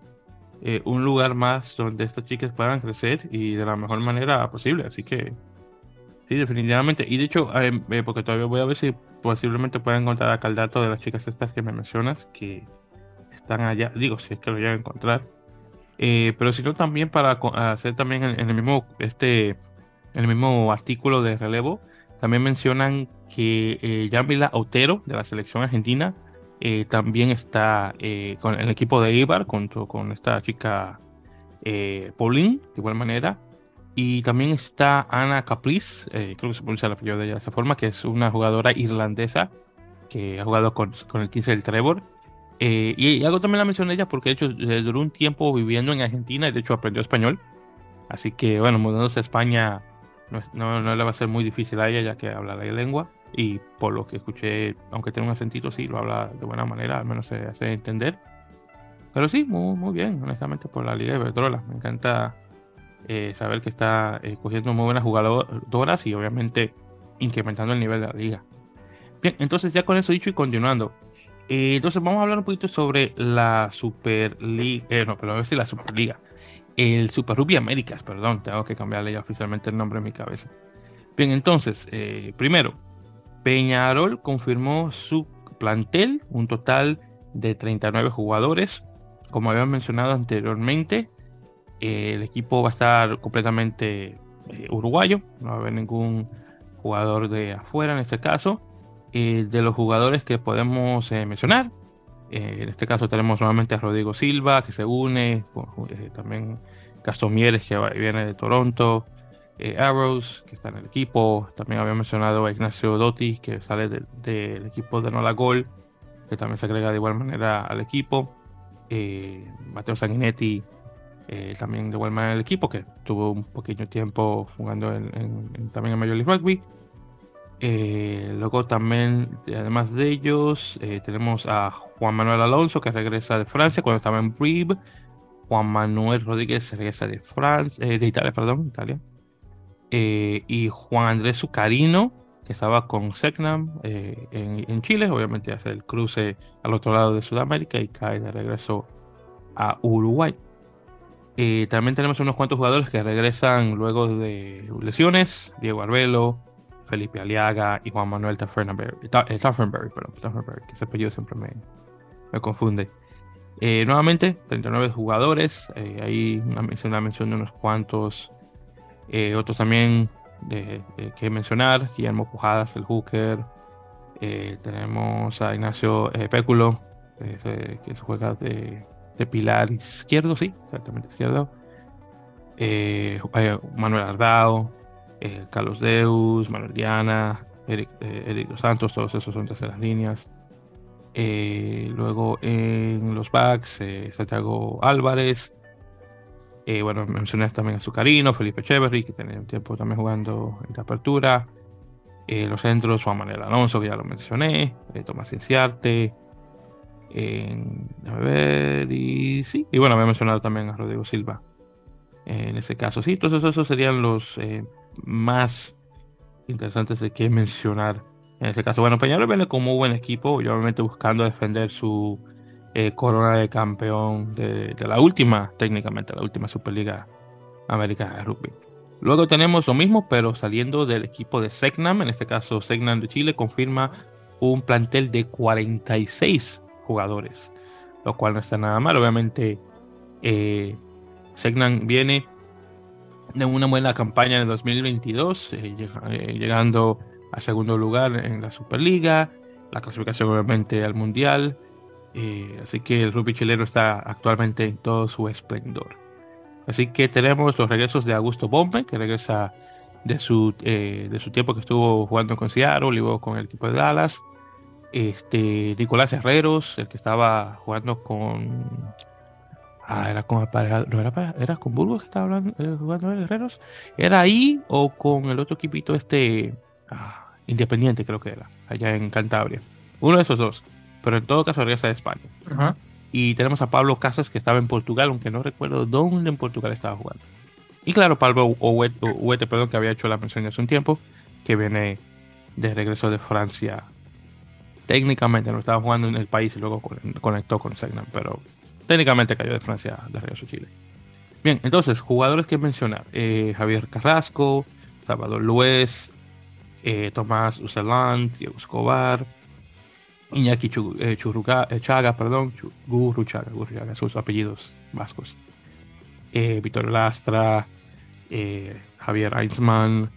Speaker 1: eh, un lugar más donde estas chicas puedan crecer y de la mejor manera posible. Así que sí, definitivamente. Y de hecho, eh, eh, porque todavía voy a ver si posiblemente pueda encontrar acá el dato de las chicas estas que me mencionas que están allá. Digo, si es que lo llegan a encontrar. pero si no, también para hacer también en, el mismo este el mismo artículo de relevo, también mencionan que eh, Yamila Otero de la selección argentina eh, también está eh, con el equipo de Ibar, con, con esta chica eh, Pauline, de igual manera. Y también está Ana Caprice, creo que se pronuncia el apellido de ella de esa forma, que es una jugadora irlandesa que ha jugado con, con el 15 del Trevor. y, algo también la mencioné ella porque de hecho duró un tiempo viviendo en Argentina y de hecho aprendió español. Así que bueno, mudándose a España no, no, le va a ser muy difícil a ella ya que habla la lengua y por lo que escuché, aunque tiene un acentito, sí, lo habla de buena manera, al menos se hace entender. Pero sí, muy, muy bien, honestamente, por la Liga de Iberdrola. Me encanta eh, saber que está escogiendo eh, muy buenas jugadoras y obviamente incrementando el nivel de la liga. Bien, entonces ya con eso dicho y continuando. Eh, entonces vamos a hablar un poquito sobre la Superliga, no, pero a ver si la Superliga. El Super Rugby Américas, perdón, tengo que cambiarle ya oficialmente el nombre en mi cabeza. Bien, entonces, primero, Peñarol confirmó su plantel, un total de 39 jugadores. Como había mencionado anteriormente, el equipo va a estar completamente eh, uruguayo, no va a haber ningún jugador de afuera en este caso. Eh, de los jugadores que podemos eh, en este caso tenemos nuevamente a Rodrigo Silva, que se une, también Gastón Mieres, que viene de Toronto, eh, Arrows, que está en el equipo. También había mencionado a Ignacio Dotti, que sale del equipo de Nola Gol, que también se agrega de igual manera al equipo. Eh, Mateo Sanguinetti, eh, también de igual manera al equipo, que tuvo un pequeño tiempo jugando en, también en Major League Rugby. Luego también, además de ellos, tenemos a Juan Manuel Alonso, que regresa de Francia cuando estaba en Brive. Juan Manuel Rodríguez regresa de Francia, de Italia, perdón, Italia. Eh, y Juan Andrés Zucarino, que estaba con Segnam eh, en, Chile, obviamente hace el cruce al otro lado de Sudamérica y cae de regreso a Uruguay. Eh, también tenemos unos cuantos jugadores que regresan luego de lesiones, Diego Arbelo, Felipe Aliaga y Juan Manuel Taffenberry, perdón, que ese apellido siempre me, me confunde. nuevamente, 39 jugadores, hay una una mención de unos cuantos eh, otros también de, que mencionar, Guillermo Pujadas, el hooker. Eh, tenemos a Ignacio eh, Péculo, que juega de, pilar izquierdo, sí, exactamente izquierdo. Manuel Ardao, Carlos Deus, Manuel Diana, Eric, Eric Dos Santos, todos esos son terceras líneas. luego en los backs, Santiago Álvarez, eh, bueno, mencioné también a Zucarino, Felipe Echeverry, que tenía tiempo también jugando en la apertura. Eh, los centros, Juan Manuel Alonso, que ya lo mencioné. Eh, Tomás Cienciarte. a ver, y sí. Y bueno, había mencionado también a Rodrigo Silva. en ese caso, sí. Entonces, esos serían los más interesantes de que mencionar. En ese caso, bueno, Peñarol viene como un buen equipo, obviamente buscando defender su eh, corona de campeón de, la última, técnicamente, la última Superliga Americana de Rugby. Luego tenemos lo mismo, pero saliendo del equipo de Segnam, en este caso Segnam de Chile, confirma un plantel de 46 jugadores, lo cual no está nada mal. Obviamente, eh, Segnam viene de una buena campaña en el 2022, eh, eh, llegando a segundo lugar en la Superliga, la clasificación obviamente al Mundial, eh, así que el rugby chileno está actualmente en todo su esplendor. Así que tenemos los regresos de Augusto Bombe, que regresa de su, de su tiempo que estuvo jugando con Seattle, luego con el equipo de Dallas. Este, Nicolás Herreros, el que estaba jugando con. Ah, era con no era, era con Burgos que estaba hablando, eh, jugando Herreros. ¿Era ahí o con el otro equipito este ah, Independiente, creo que era, allá en Cantabria? Uno de esos dos pero en todo caso regresa de España. Y tenemos a Pablo Casas que estaba en Portugal, aunque no recuerdo dónde en Portugal estaba jugando. Y claro, Pablo Huete, perdón, que había hecho la mención hace un tiempo, que viene de regreso de Francia. Técnicamente no estaba jugando en el país y luego conectó con Segnan, pero técnicamente cayó de Francia de regreso a Chile. Bien, entonces, jugadores que mencionar. Eh, Javier Carrasco, Salvador Luez, eh, Tomás Ucelán, Diego Escobar, Iñaki eh, eh, Chaga, perdón, Gurruchaga, Gurruchaga, sus apellidos vascos. Víctor Lastra, Javier Einsman,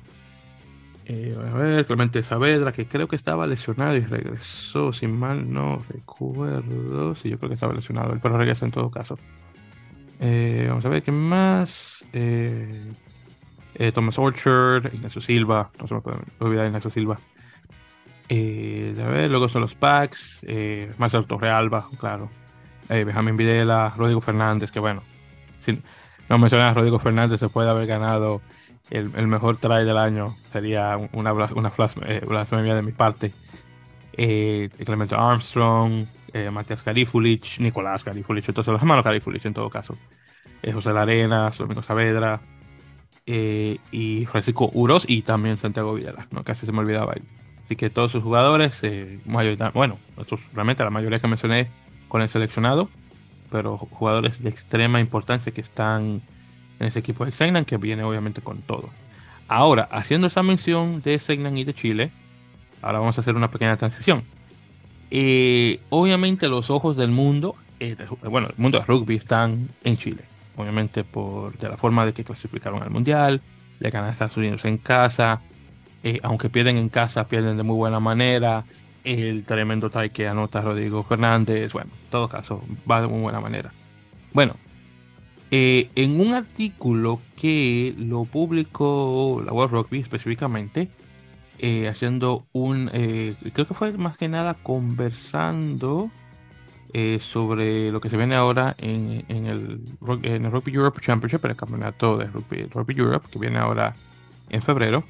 Speaker 1: a ver, Clemente Saavedra, que creo que estaba lesionado y regresó, sin mal no recuerdo. Sí, yo creo que estaba lesionado, pero regresa en todo caso. vamos a ver qué más. Thomas Orchard, Ignacio Silva, no se me puede olvidar Ignacio Silva. Eh, a ver, luego son los packs, eh, Marcelo Torrealba, claro. Eh, Benjamín Videla, Rodrigo Fernández, que bueno, si no mencionas a Rodrigo Fernández, se puede haber ganado el, mejor try del año. Sería una, una eh, blasfemia de mi parte. Eh, Armstrong, Matías Carifulich, Nicolás Carifulich, entonces los hermanos Carifulich en todo caso. José Larena, Domingo Saavedra, y Francisco Uros y también Santiago Videla, ¿no? casi se me olvidaba ahí. Así que todos sus jugadores, eh, bueno, realmente la mayoría que mencioné con el seleccionado, pero jugadores de extrema importancia que están en ese equipo de Segnan, que viene obviamente con todo. Ahora, haciendo esa mención de Segnan y de Chile, ahora vamos a hacer una pequeña transición. Eh, obviamente los ojos del mundo, eh, bueno, el mundo del rugby están en Chile. Obviamente por de la forma de que clasificaron al Mundial, le ganan a Estados Unidos en casa, eh, aunque pierden en casa, pierden de muy buena manera. El tremendo try que anota Rodrigo Fernández, bueno, en todo caso, va de muy buena manera. Bueno, eh, en un artículo que lo publicó la World Rugby específicamente, eh, haciendo un, eh, creo que fue más que nada conversando sobre lo que se viene ahora en, el, Rugby Europe Championship, el campeonato de Rugby, Europe, que viene ahora en febrero.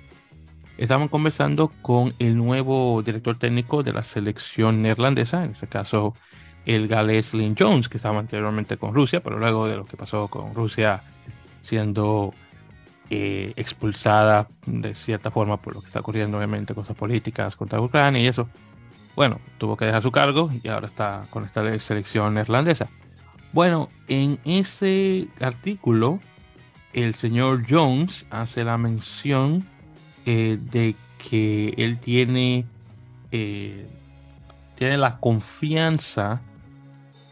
Speaker 1: Estaban conversando con el nuevo director técnico de la selección neerlandesa, en este caso el galés Lynn Jones, que estaba anteriormente con Rusia, pero luego de lo que pasó con Rusia siendo eh, expulsada de cierta forma por lo que está ocurriendo, obviamente, cosas políticas contra Ucrania y eso. Bueno, tuvo que dejar su cargo y ahora está con esta selección neerlandesa. Bueno, en ese artículo, el señor Jones hace la mención eh, de que él tiene, eh, tiene la confianza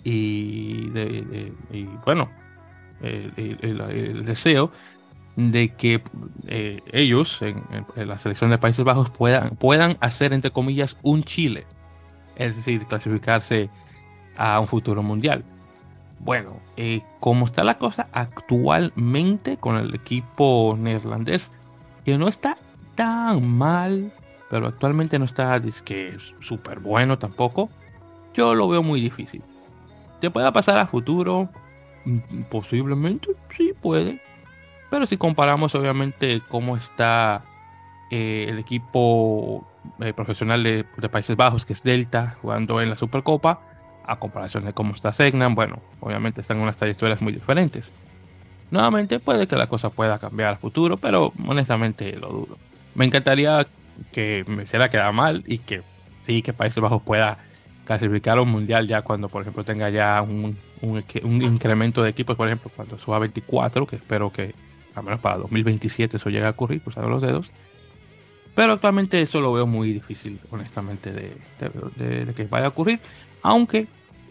Speaker 1: y, bueno, el, deseo de que eh, ellos en, la selección de Países Bajos puedan, puedan hacer, entre comillas, un Chile, es decir, clasificarse a un futuro mundial. Bueno, eh, como está la cosa actualmente con el equipo neerlandés, que no está tan mal, pero actualmente no está súper bueno tampoco, yo lo veo muy difícil. ¿Te pueda pasar a futuro? Mm, posiblemente, sí puede. Pero si comparamos obviamente cómo está eh, el equipo eh, profesional de, Países Bajos, que es Delta, jugando en la Supercopa, a comparación de cómo está Segnan, bueno, obviamente están en unas trayectorias muy diferentes. Nuevamente puede que la cosa pueda cambiar a futuro, pero honestamente lo dudo. Me encantaría que me hiciera quedar mal y que sí, que Países Bajos pueda clasificar a un mundial ya cuando, por ejemplo, tenga ya un, un, incremento de equipos, por ejemplo, cuando suba a 24, que espero que al menos para 2027 eso llegue a ocurrir, cruzando los dedos. Pero actualmente eso lo veo muy difícil, honestamente, de, de, que vaya a ocurrir. Aunque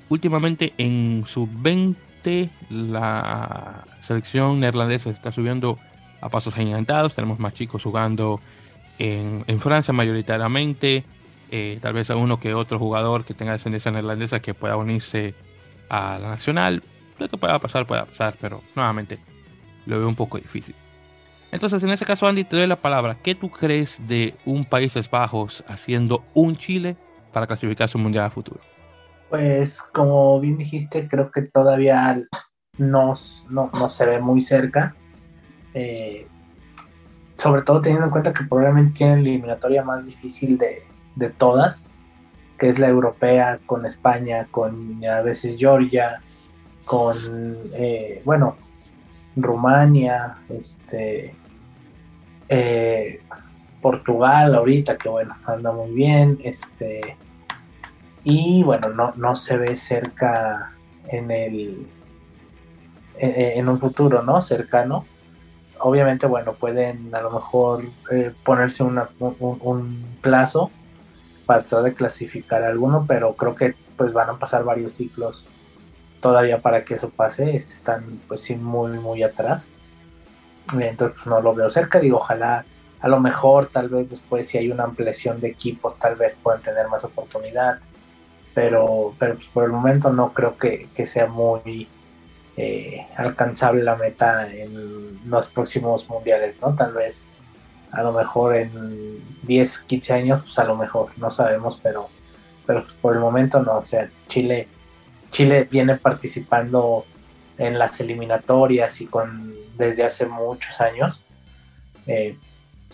Speaker 1: últimamente en sub-20 la selección neerlandesa está subiendo a pasos gigantados. Tenemos más chicos jugando en, en Francia mayoritariamente. Eh, tal vez a uno que otro jugador que tenga descendencia neerlandesa que pueda unirse a la nacional. Lo que pueda pasar, pueda pasar, pero nuevamente lo veo un poco difícil. Entonces, en ese caso, Andy, te doy la palabra. ¿Qué tú crees de un Países Bajos haciendo un Chile para clasificar su mundial a futuro?
Speaker 2: Pues, como bien dijiste, creo que todavía no, no, se ve muy cerca. Eh, sobre todo teniendo en cuenta que probablemente tiene la eliminatoria más difícil de, de todas, que es la europea con España, con a veces Georgia, con, eh, bueno, Rumania, este, eh, Portugal ahorita, que bueno, anda muy bien, este, y bueno, no, no se ve cerca en el, en, un futuro, ¿no? Cercano. Obviamente, bueno, pueden a lo mejor eh, ponerse un, un plazo tratar de clasificar alguno, pero creo que pues van a pasar varios ciclos todavía para que eso pase. Este, están pues sí muy muy atrás. Entonces pues, no lo veo cerca. Digo, ojalá a lo mejor tal vez después si hay una ampliación de equipos tal vez puedan tener más oportunidad. Pero, pero pues, por el momento no creo que, sea muy eh, alcanzable la meta en los próximos mundiales, ¿no? Tal vez a lo mejor en 10, 15 años, pues a lo mejor, no sabemos, pero, pero por el momento no, o sea, Chile, Chile viene participando en las eliminatorias y con desde hace muchos años. Eh,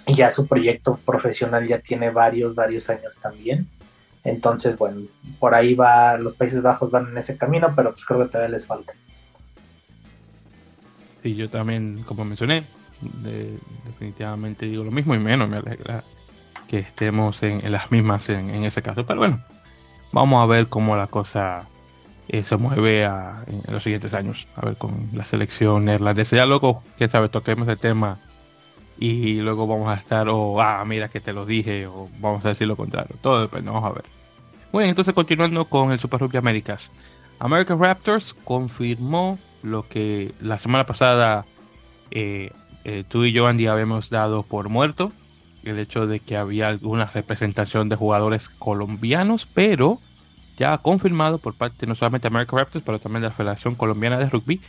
Speaker 2: y ya su proyecto profesional ya tiene varios, varios años también. Entonces, bueno, por ahí va, los Países Bajos van en ese camino, pero pues creo que todavía les falta.
Speaker 1: Sí, yo también, como mencioné, definitivamente digo lo mismo y menos me alegra que estemos en, las mismas en, ese caso. Pero bueno, vamos a ver cómo la cosa eh, se mueve en, los siguientes años. A ver con la selección neerlandesa. Ya luego, quién sabe, toquemos el tema y luego vamos a estar, o ah, mira que te lo dije, o vamos a decir lo contrario. Todo depende, vamos a ver. Bueno, entonces continuando con el Super Rugby Américas. American Raptors confirmó lo que la semana pasada eh, eh, tú y yo, Andy, habíamos dado por muerto el hecho de que había alguna representación de jugadores colombianos, pero ya confirmado por parte no solamente de American Raptors, pero también de la Federación Colombiana de Rugby,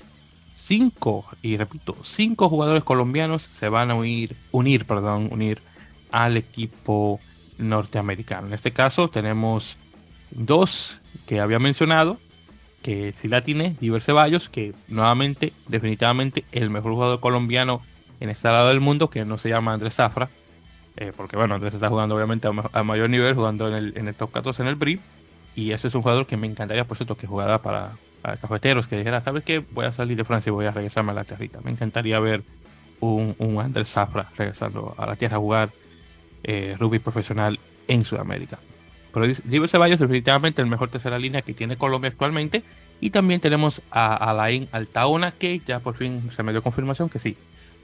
Speaker 1: cinco, y repito, cinco jugadores colombianos se van a unir, unir, perdón, unir al equipo norteamericano. En este caso tenemos dos que había mencionado, que si la tiene, Diver Ceballos, que nuevamente, definitivamente, el mejor jugador colombiano en este lado del mundo, que no se llama Andrés Zafra, eh, porque bueno, Andrés está jugando obviamente a, mayor nivel, jugando en el, top 14 en el BRI, y ese es un jugador que me encantaría, por cierto, que jugara para, cafeteros, que dijera, ¿sabes qué? Voy a salir de Francia y voy a regresarme a la tierrita. Me encantaría ver un, Andrés Zafra regresando a la tierra a jugar eh, rugby profesional en Sudamérica. Pero Diego Ceballos definitivamente el mejor tercera línea que tiene Colombia actualmente. Y también tenemos a Alain Altaona, que ya por fin se me dio confirmación que sí,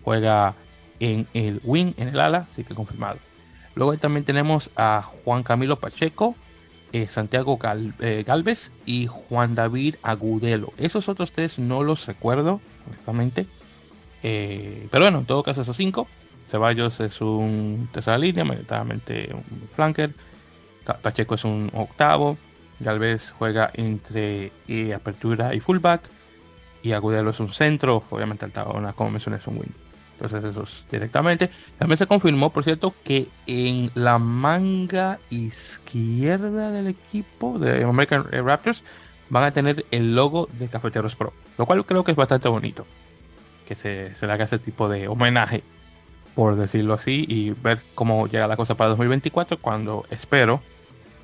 Speaker 1: juega en el wing, en el ala, así que confirmado. Luego también tenemos a Juan Camilo Pacheco, eh, Santiago eh, Galvez y Juan David Agudelo. Esos otros tres no los recuerdo, honestamente. Eh, pero bueno, en todo caso, esos cinco. Ceballos es un tercera línea, mayoritariamente un flanker. Pacheco es un octavo. Galvez juega entre apertura y fullback. Y Agudelo es un centro. Obviamente, Altaona, como mencioné, es un wing. Eso es directamente. También se confirmó, por cierto, que en la manga izquierda del equipo de American Raptors van a tener el logo de Cafeteros Pro. Lo cual creo que es bastante bonito. Que se, se le haga ese tipo de homenaje por decirlo así, y ver cómo llega la cosa para 2024, cuando espero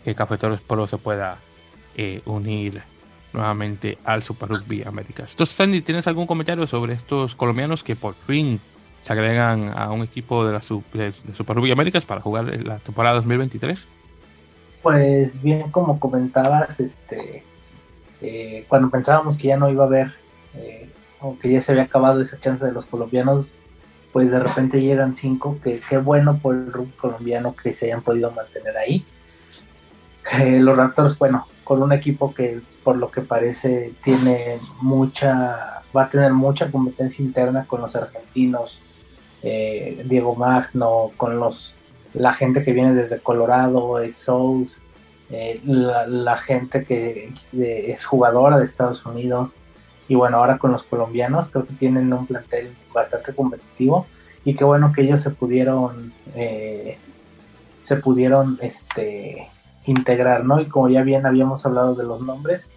Speaker 1: que Cafeteros Pro se pueda eh, unir nuevamente al Super Rugby Américas. Entonces, Sandy, ¿tienes algún comentario sobre estos colombianos que por fin se agregan a un equipo de la Super Rugby Américas para jugar la temporada 2023?
Speaker 2: Pues bien, como comentabas, este, eh, cuando pensábamos que ya no iba a haber, eh, o que ya se había acabado esa chance de los colombianos, pues de repente llegan cinco, que qué bueno por el rugby colombiano que se hayan podido mantener ahí. Eh, los Raptors, bueno, con un equipo que por lo que parece tiene mucha, va a tener mucha competencia interna con los argentinos, eh, Diego Magno, con los la gente que viene desde Colorado, Ed Souls, eh, la, gente que es jugadora de Estados Unidos, y bueno, ahora con los colombianos creo que tienen un plantel bastante competitivo y qué bueno que ellos se pudieron eh, se pudieron este integrar, ¿no? Y como ya bien habíamos hablado de los nombres,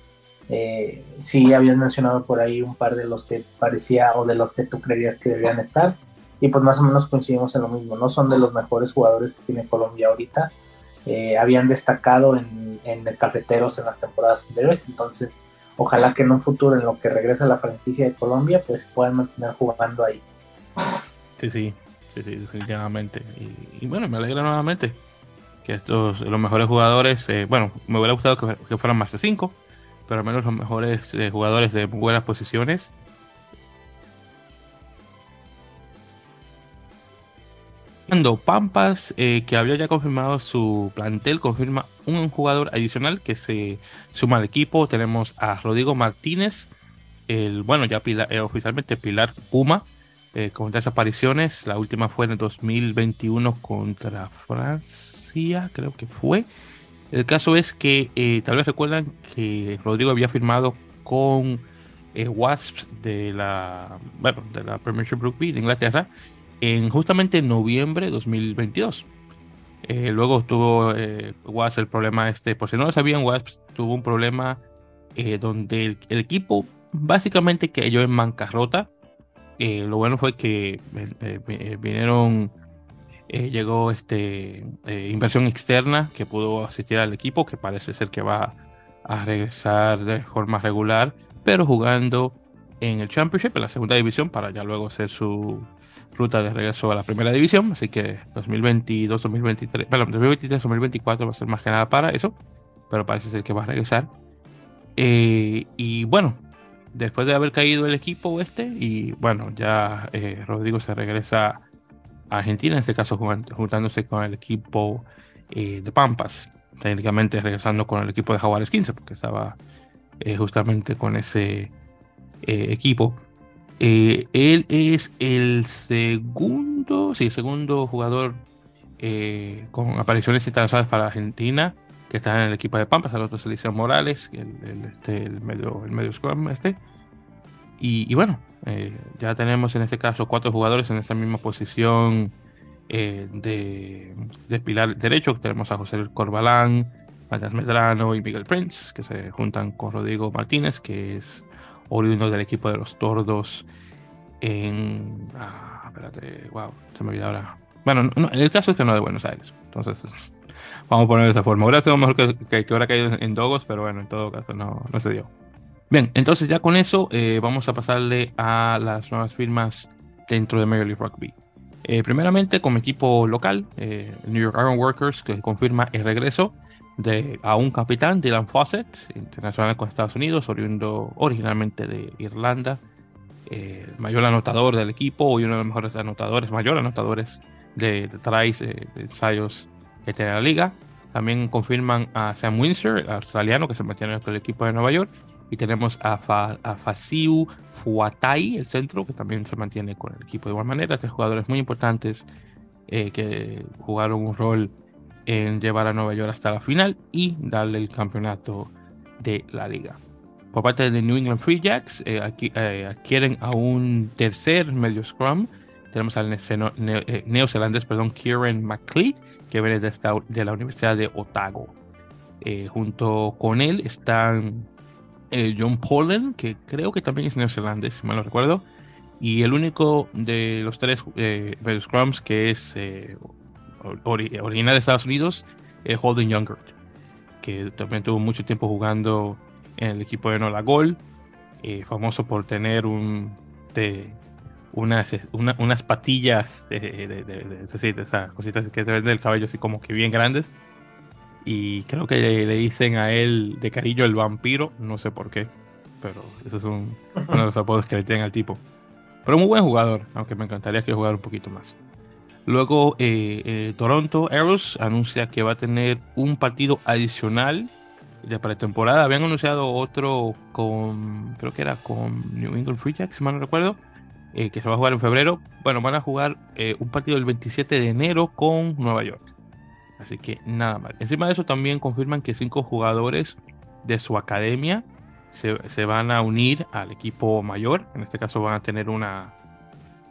Speaker 2: eh, sí habías mencionado por ahí un par de los que parecía o de los que tú creías que debían estar y pues más o menos coincidimos en lo mismo, ¿no? Son de los mejores jugadores que tiene Colombia ahorita. Eh, habían destacado en, en el Cafeteros en las temporadas anteriores, entonces ojalá que en un futuro, en lo que regrese la franquicia de Colombia, pues puedan mantener jugando ahí.
Speaker 1: Sí, sí, sí, definitivamente. Y, bueno, me alegra nuevamente que estos, los mejores jugadores, eh, bueno, me hubiera gustado que, fueran más de cinco, pero al menos los mejores eh, jugadores de buenas posiciones Pampas, eh, que había ya confirmado su plantel, confirma un jugador adicional que se suma al equipo. Tenemos a Rodrigo Martínez, el bueno, ya eh, oficialmente Pilar Puma, eh, con tres apariciones. La última fue en el 2021 contra Francia, creo que fue. El caso es que tal vez recuerdan que Rodrigo había firmado con Wasps de la, bueno, de la Premiership Rugby de Inglaterra en justamente en noviembre de 2022. Eh, luego tuvo eh, el problema este, por si no lo sabían, Wasp tuvo un problema eh, donde el, equipo básicamente cayó en bancarrota. Eh, lo bueno fue que vinieron, llegó este inversión externa que pudo asistir al equipo, que parece ser que va a regresar de forma regular, pero jugando en el Championship, en la segunda división, para ya luego hacer su, ruta de regreso a la primera división, así que 2022, 2023, perdón, 2023, 2024 va a ser más que nada para eso, pero parece ser que va a regresar. Eh, y bueno, después de haber caído el equipo este, y bueno, ya eh, Rodrigo se regresa a Argentina, en este caso juntándose con el equipo eh, de Pampas, técnicamente regresando con el equipo de Jaguares 15, porque estaba justamente con ese equipo. Eh, él es el segundo, sí, segundo jugador eh, con apariciones internacionales para Argentina, que está en el equipo de Pampas, al otro Eliseo Morales, el, este, el medio, el medio scrum este. Y, bueno, eh, ya tenemos en este caso cuatro jugadores en esa misma posición eh, de, de, pilar derecho. Tenemos a José Corbalán, Matías Medrano y Miguel Prince, que se juntan con Rodrigo Martínez, que es oriundo del equipo de los Tordos en... Ah, espérate, wow, se me olvidó ahora. Bueno, el caso es que no de Buenos Aires. Entonces, vamos a poner de esa forma. Hubiera sido mejor que, que, que hubiera caído en Dogos, pero bueno, en todo caso no, no se dio. Bien, entonces ya con eso eh, vamos a pasarle a las nuevas firmas dentro de Major League Rugby. Eh, primeramente, como equipo local, eh, New York Iron Workers, que confirma el regreso de, a un capitán, Dylan Fawcett, internacional con Estados Unidos, oriundo originalmente de Irlanda, eh, mayor anotador del equipo y uno de los mejores anotadores, mayor anotadores de, de tries, de ensayos que tiene la liga. También confirman a Sam Windsor, australiano que se mantiene con el equipo de Nueva York, y tenemos a, Fa, a Fasiu Fuatai, el centro, que también se mantiene con el equipo de igual manera. Tres jugadores muy importantes eh, que jugaron un rol en llevar a Nueva York hasta la final y darle el campeonato de la liga. Por parte de New England Free Jacks, eh, aquí, eh, adquieren a un tercer medio scrum. Tenemos al eh, neozelandés, perdón, Kieran McLeod, que viene de, esta, de la Universidad de Otago. Eh, junto con él están eh, John Pollen, que creo que también es neozelandés, si mal no recuerdo, y el único de los tres eh, Scrums que es eh, original de Estados Unidos, es Holden Younger, que también tuvo mucho tiempo jugando en el equipo de Nola Gol, eh, famoso por tener un, de, unas, una, unas patillas, de, de, de, esas cositas que se ven del cabello así como que bien grandes y creo que le, le, dicen a él de cariño el vampiro, no sé por qué, pero eso es un, uno de los apodos que le tienen al tipo. Pero muy buen jugador, aunque me encantaría que jugara un poquito más. Luego eh, eh, Toronto Arrows anuncia que va a tener un partido adicional de pretemporada. Habían anunciado otro con, creo que era con New England Free Jacks, si mal no recuerdo, eh, que se va a jugar en febrero. Bueno, van a jugar un partido el 27 de enero con Nueva York. Así que nada mal. Encima de eso también confirman que cinco jugadores de su academia se, se van a unir al equipo mayor. En este caso van a tener una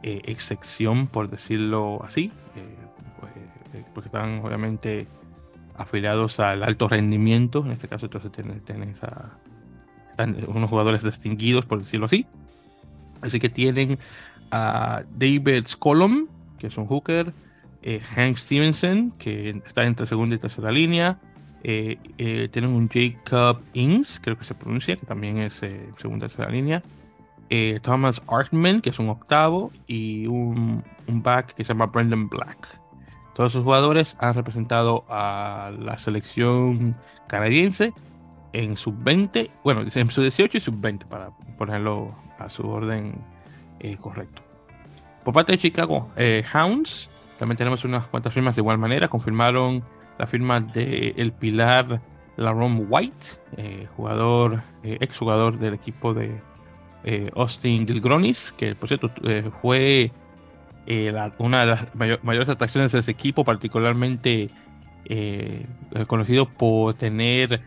Speaker 1: eh, excepción, por decirlo así. Eh, pues, eh, porque están obviamente afiliados al alto rendimiento. En este caso entonces tienen, unos jugadores distinguidos, por decirlo así. Así que tienen a David Scolom, que es un hooker, eh, Hank Stevenson, que está entre segunda y tercera línea. Eh, eh, tienen un Jacob Ings, creo que se pronuncia, que también es eh, segunda y tercera línea. Eh, Thomas Artman, que es un octavo. Y un, un, back que se llama Brendan Black. Todos esos jugadores han representado a la selección canadiense en sub-20, bueno, en sub-18 y sub-20, para ponerlo a su orden correcto. Por parte de Chicago Hounds, también tenemos unas cuantas firmas de igual manera. Confirmaron la firma de el pilar Laron White, eh, jugador, eh, exjugador del equipo de eh, Austin Gilgronis, que por cierto eh, fue la, una de las mayor, mayores atracciones de ese equipo, particularmente conocido por tener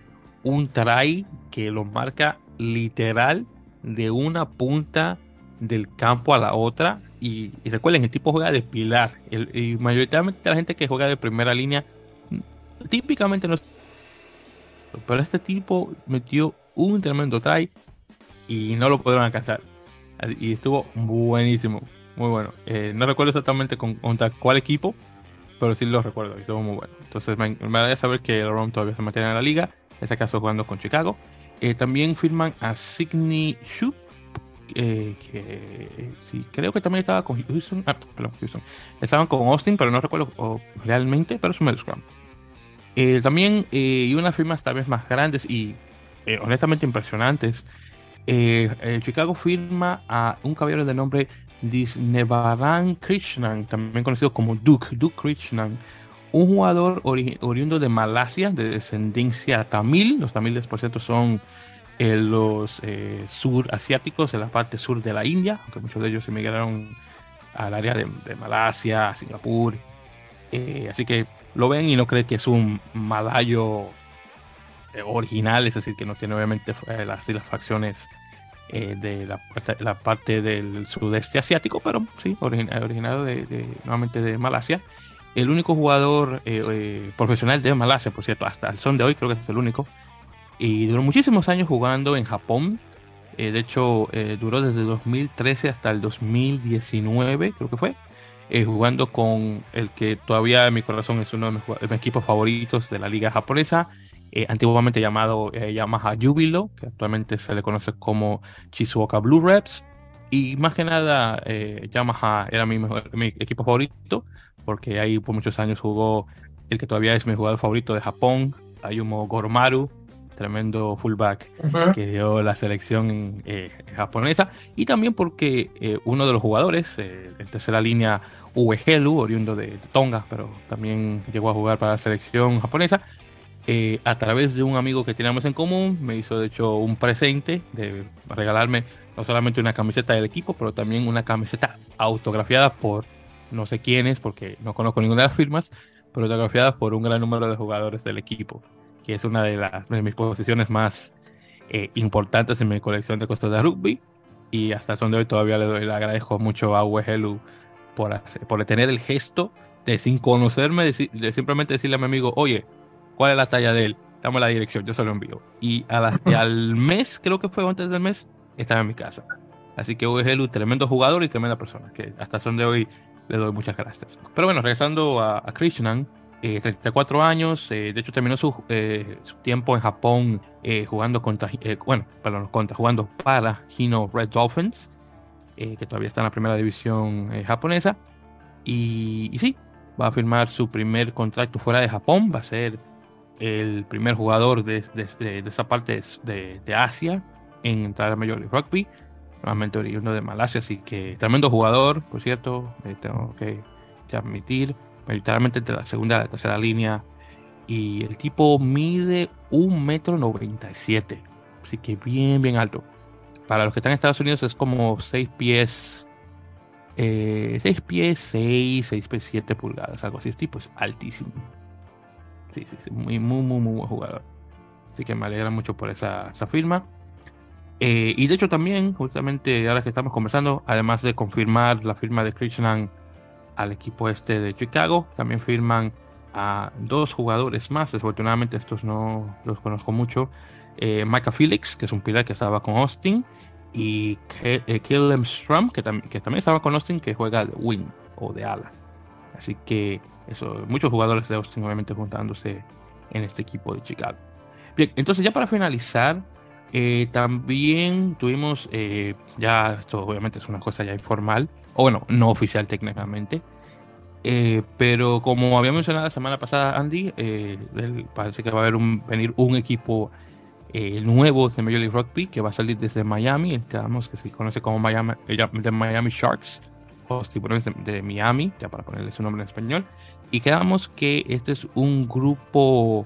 Speaker 1: un try que lo marca literal de una punta del campo a la otra y, y, recuerden, el tipo juega de pilar. El, y mayoritariamente la gente que juega de primera línea, típicamente no es. Pero este tipo metió un tremendo try y no lo pudieron alcanzar. Y estuvo buenísimo, muy bueno. Eh, no recuerdo exactamente con, contra cuál equipo, pero sí lo recuerdo estuvo muy bueno. Entonces me, me agradaría saber que el ROM todavía se mantiene en la liga, en este caso jugando con Chicago. Eh, también firman a Sidney Shoot eh, que sí, creo que también estaba con Houston, ah, perdón, Houston. Estaban con Austin, pero no recuerdo realmente, pero es un Scrum. Eh, también, eh, y unas firmas tal vez más grandes y honestamente impresionantes. Chicago firma a un caballero de nombre Disnevaran Krishnan, también conocido como Duke, Duke Krishnan, un jugador ori oriundo de Malasia, de descendencia tamil. Los tamiles, por cierto, son en los eh, sur asiáticos, en la parte sur de la India, aunque muchos de ellos emigraron al área de, Malasia, Singapur. Eh, así que lo ven y no creen que es un malayo eh, original, es decir, que no tiene obviamente las, las facciones eh, de la, parte del sudeste asiático, pero sí, originado de, nuevamente de Malasia. El único jugador profesional de Malasia, por cierto, hasta el son de hoy creo que es el único. Y duró muchísimos años jugando en Japón. de hecho, duró desde 2013 hasta el 2019, creo que fue eh, jugando con el que todavía en mi corazón es uno de mis, equipos favoritos de la liga japonesa, eh, antiguamente llamado eh, Yamaha Jubilo, que actualmente se le conoce como Shizuoka Blue Reps. Y más que nada, Yamaha era mi, mejor, mi equipo favorito, porque ahí por muchos años jugó el que todavía es mi jugador favorito de Japón, Ayumo Goromaru, tremendo fullback que dio la selección japonesa, y también porque uno de los jugadores en tercera línea Uehelu, oriundo de Tonga, pero también llegó a jugar para la selección japonesa. Eh, a través de un amigo que teníamos en común, me hizo de hecho un presente de regalarme no solamente una camiseta del equipo, pero también una camiseta autografiada por no sé quiénes, porque no conozco ninguna de las firmas, pero autografiada por un gran número de jugadores del equipo, que es una de, las, de mis posiciones más eh, importantes en mi colección de cosas de rugby. Y hasta el son de hoy todavía le, doy, le agradezco mucho a Uehelu por, por tener el gesto de sin conocerme, de, simplemente decirle a mi amigo, oye, ¿cuál es la talla de él? Dame la dirección, yo se lo envío. Y, al mes, creo que fue antes del mes, estaba en mi casa. Así que hoy es un tremendo jugador y tremenda persona, que hasta son de hoy le doy muchas gracias. Pero bueno, regresando a, Krishnan, 34 eh, años, eh, de hecho terminó su, eh, su, tiempo en Japón jugando contra, bueno, perdón, contra, jugando para Hino Red Dolphins. Eh, que todavía está en la primera división eh, japonesa. Y, sí, va a firmar su primer contrato fuera de Japón, va a ser el primer jugador de, esa parte de, Asia en entrar a Major League Rugby, nuevamente oriundo de Malasia, así que tremendo jugador, por cierto, eh, tengo que, admitir, mayoritariamente entre la segunda y la tercera línea, y el tipo mide un metro 97, así que bien, bien alto. Para los que están en Estados Unidos es como 6 pies, eh, 6 pies 6, 6 pies 7 pulgadas, algo así. Es tipo es altísimo. Muy, muy, muy, muy buen jugador. Así que me alegra mucho por esa, esa firma. Eh, y de hecho también, justamente ahora que estamos conversando, además de confirmar la firma de Krishnan al equipo este de Chicago, también firman a dos jugadores más. Desafortunadamente estos no los conozco mucho. Eh, Micah Felix, que es un pilar que estaba con Austin, y Killem Strum, que, que, también estaba con Austin, que juega de wing o de ala. Así que eso, muchos jugadores de Austin obviamente juntándose en este equipo de Chicago. Bien, entonces ya para finalizar, eh, también tuvimos, eh, ya esto obviamente es una cosa ya informal, o bueno, no oficial técnicamente, eh, pero como había mencionado la semana pasada Andy, parece que va a haber un, venir un equipo el nuevo de Major League Rugby que va a salir desde Miami, digamos que se conoce como Miami, de Miami Sharks, o tiburones de, Miami, ya para ponerle su nombre en español, y quedamos que este es un grupo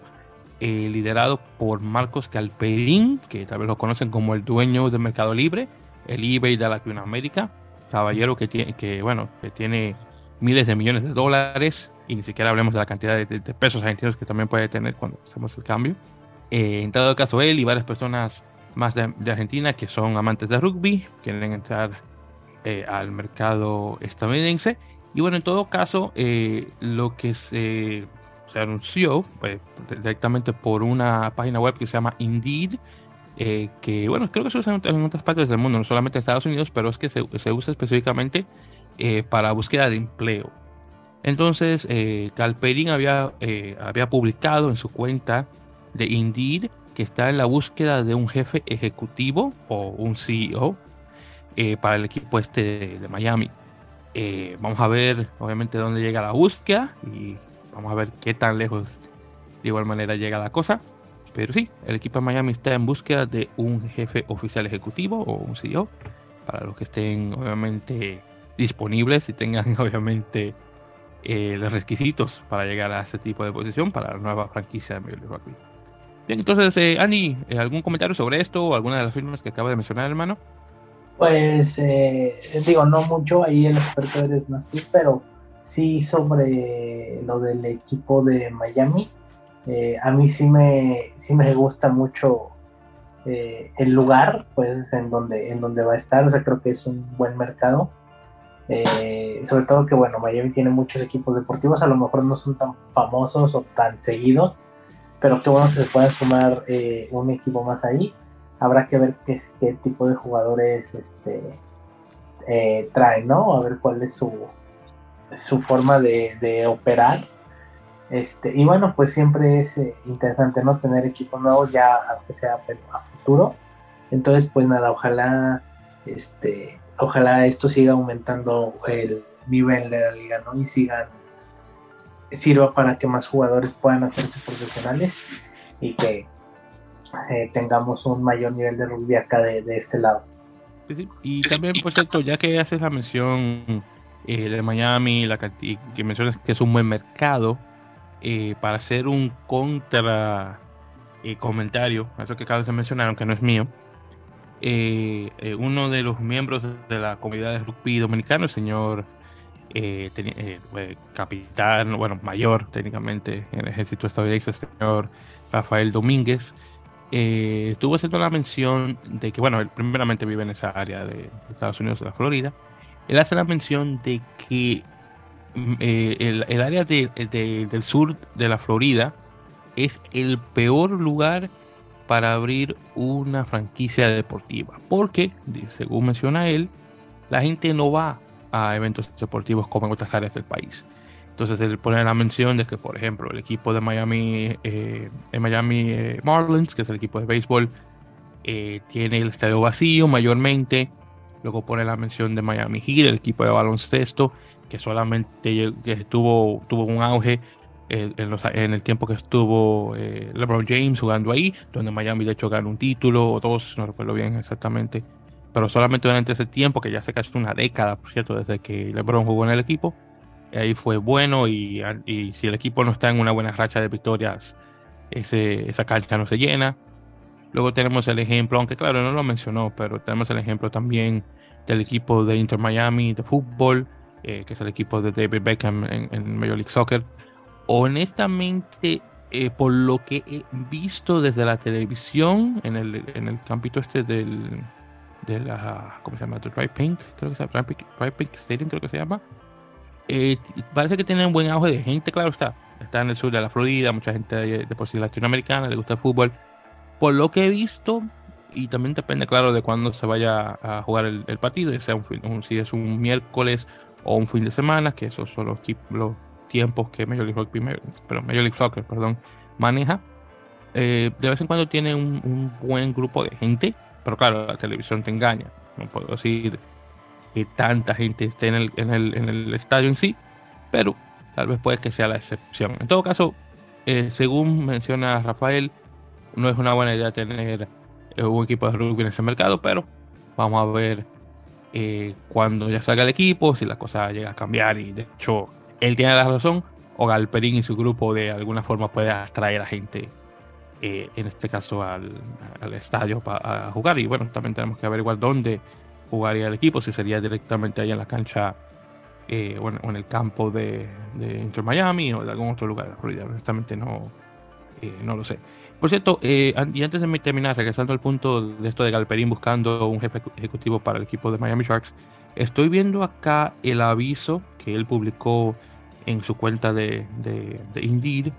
Speaker 1: eh, liderado por Marcos Calperín, que tal vez lo conocen como el dueño del Mercado Libre, el eBay de Latinoamérica, caballero que tiene, que, bueno, que tiene miles de millones de dólares y ni siquiera hablemos de la cantidad de, de pesos argentinos que también puede tener cuando hacemos el cambio. Eh, en todo caso, él y varias personas más de, Argentina que son amantes de rugby, quieren entrar eh, al mercado estadounidense. Y bueno, en todo caso, eh, lo que se, anunció pues, directamente por una página web que se llama Indeed, que bueno, creo que se usa en otras partes del mundo, no solamente en Estados Unidos, pero es que se, usa específicamente para búsqueda de empleo. Entonces, Calperin había, había publicado en su cuenta de Indeed que está en la búsqueda de un jefe ejecutivo o un CEO eh, para el equipo este de, Miami. Eh, vamos a ver, obviamente, dónde llega la búsqueda y vamos a ver qué tan lejos de igual manera llega la cosa. Pero sí, el equipo de Miami está en búsqueda de un jefe oficial ejecutivo o un CEO para los que estén, obviamente, disponibles y tengan, obviamente, eh, los requisitos para llegar a ese tipo de posición para la nueva franquicia de Major Rugby. Bien, entonces, eh, Ani, eh, ¿algún comentario sobre esto o alguna de las firmas que acaba de mencionar, hermano?
Speaker 2: Pues, eh, digo, no mucho, ahí el experto eres más pero sí sobre lo del equipo de Miami. a mí sí me, sí me gusta mucho eh, el lugar, pues en donde, en donde va a estar, o sea, creo que es un buen mercado. Eh, sobre todo que, bueno, Miami tiene muchos equipos deportivos, a lo mejor no son tan famosos o tan seguidos, pero qué bueno que se pueda sumar eh, un equipo más ahí. Habrá que ver qué, tipo de jugadores este, trae, ¿no? A ver cuál es su, su forma de, de operar este, y bueno, pues siempre es eh, interesante no tener equipos nuevos ya aunque sea a futuro. Entonces, pues nada, ojalá este, ojalá esto siga aumentando el nivel de la liga, ¿no? Y sigan sirva para que más jugadores puedan hacerse profesionales y que eh, tengamos un mayor nivel de rugby acá de, este lado.
Speaker 1: Y también, por cierto, ya que haces la mención eh, de Miami, la que mencionas que es un buen mercado, eh, para hacer un contra eh, comentario, eso que acabas de mencionar, aunque no es mío, eh, uno de los miembros de la comunidad de rugby dominicano, el señor capitán, bueno, mayor técnicamente en el ejército estadounidense, el señor Rafael Domínguez, estuvo haciendo la mención de que, bueno, él primeramente vive en esa área de Estados Unidos, de la Florida. Él hace la mención de que Mm, eh, el, área del sur de la Florida es el peor lugar para abrir una franquicia deportiva. Porque, según menciona él, la gente no va a eventos deportivos como en otras áreas del país. Entonces él pone la mención de que, por ejemplo, el equipo de Miami, eh, Miami eh, Marlins, que es el equipo de béisbol, tiene el estadio vacío mayormente. Luego pone la mención de Miami Heat, el equipo de baloncesto, que solamente tuvo, tuvo un auge eh, en, los, en, el tiempo que estuvo eh, LeBron James jugando ahí, donde Miami de hecho ganó un título o dos, no recuerdo bien exactamente, pero solamente durante ese tiempo, que ya se casi una década, por cierto, desde que LeBron jugó en el equipo, ahí fue bueno y, y si el equipo no está en una buena racha de victorias, ese, esa cancha no se llena. Luego tenemos el ejemplo, aunque claro, no lo mencionó, pero tenemos el ejemplo también del equipo de Inter Miami de fútbol, eh, que es el equipo de David Beckham en, Major League Soccer. Honestamente, eh, por lo que he visto desde la televisión, en el, en el campito este del, de la, ¿cómo se llama? Dry Pink, creo que se llama, Pink, Stadium, creo que se llama. Eh, parece que tiene un buen auge de gente, claro está. Está en el sur de la Florida, mucha gente de, por sí latinoamericana, le gusta el fútbol. Por lo que he visto, y también depende, claro, de cuándo se vaya a jugar el, partido, sea un, si es un miércoles o un fin de semana, que esos son los, los tiempos que Major League, Rugby, pero Major League Soccer perdón, maneja. Eh, de vez en cuando tiene un, buen grupo de gente, pero claro, la televisión te engaña. No puedo decir que tanta gente esté en el, en el, en el estadio en sí, pero tal vez puede que sea la excepción. En todo caso, eh, según menciona Rafael, no es una buena idea tener eh, un equipo de rugby en ese mercado, pero vamos a ver eh, cuando ya salga el equipo, si la cosa llega a cambiar y de hecho él tiene la razón, o Galperín y su grupo de alguna forma puede atraer a gente, eh, en este caso al, estadio para jugar. Y bueno, también tenemos que averiguar dónde jugaría el equipo, si sería directamente ahí en la cancha eh, o, en, el campo de, Inter Miami o de algún otro lugar de Florida. Honestamente no, no lo sé. Por cierto, eh, y antes de terminar, regresando al punto de esto de Galperín buscando un jefe ejecutivo para el equipo de Miami Sharks, estoy viendo acá el aviso que él publicó en su cuenta de, de, Indeed,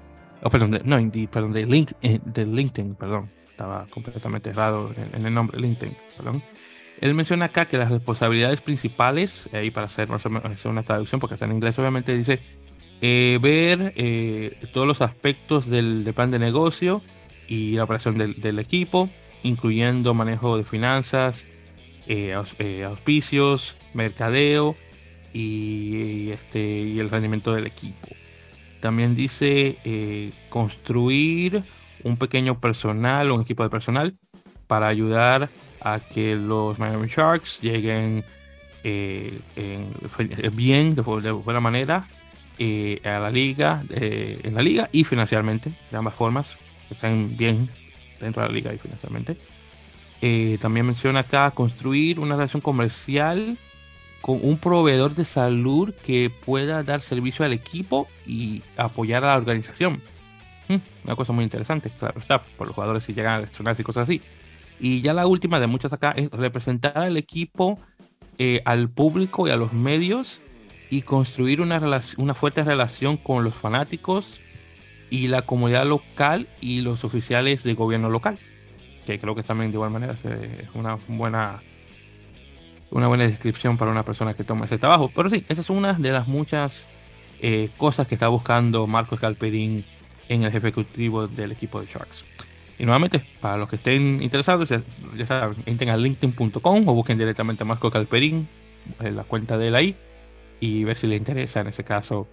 Speaker 1: perdón, no Indeed, perdón, de, Link, eh, de LinkedIn, perdón, estaba completamente errado en, el nombre LinkedIn, perdón. Él menciona acá que las responsabilidades principales, ahí para hacer menos una traducción, porque está en inglés obviamente, dice eh, ver todos los aspectos del, plan de negocio, y la operación del, equipo, incluyendo manejo de finanzas, eh, eh, auspicios, mercadeo y, este, y el rendimiento del equipo. También dice eh, construir un pequeño personal, un equipo de personal para ayudar a que los Miami Sharks lleguen bien, de, buena manera, a la liga, en la liga y financieramente, de ambas formas, están bien dentro de la liga y financieramente. Eh, también menciona acá construir una relación comercial con un proveedor de salud que pueda dar servicio al equipo y apoyar a la organización. Hmm, una cosa muy interesante, claro está, por los jugadores si llegan a lesionarse y cosas así. Y ya la última de muchas acá es representar al equipo, eh, al público y a los medios y construir una, una fuerte relación con los fanáticos y la comunidad local y los oficiales de gobierno local, que creo que también de igual manera es una buena una buena descripción para una persona que toma ese trabajo. Pero sí, esa es una de las muchas eh, cosas que está buscando Marcos Galperín en el ejecutivo del equipo de Sharks. Y nuevamente, para los que estén interesados, ya, saben, entren a linkedin.com o busquen directamente a Marcos Galperín, en eh, la cuenta de él ahí, y ver si le interesa en ese caso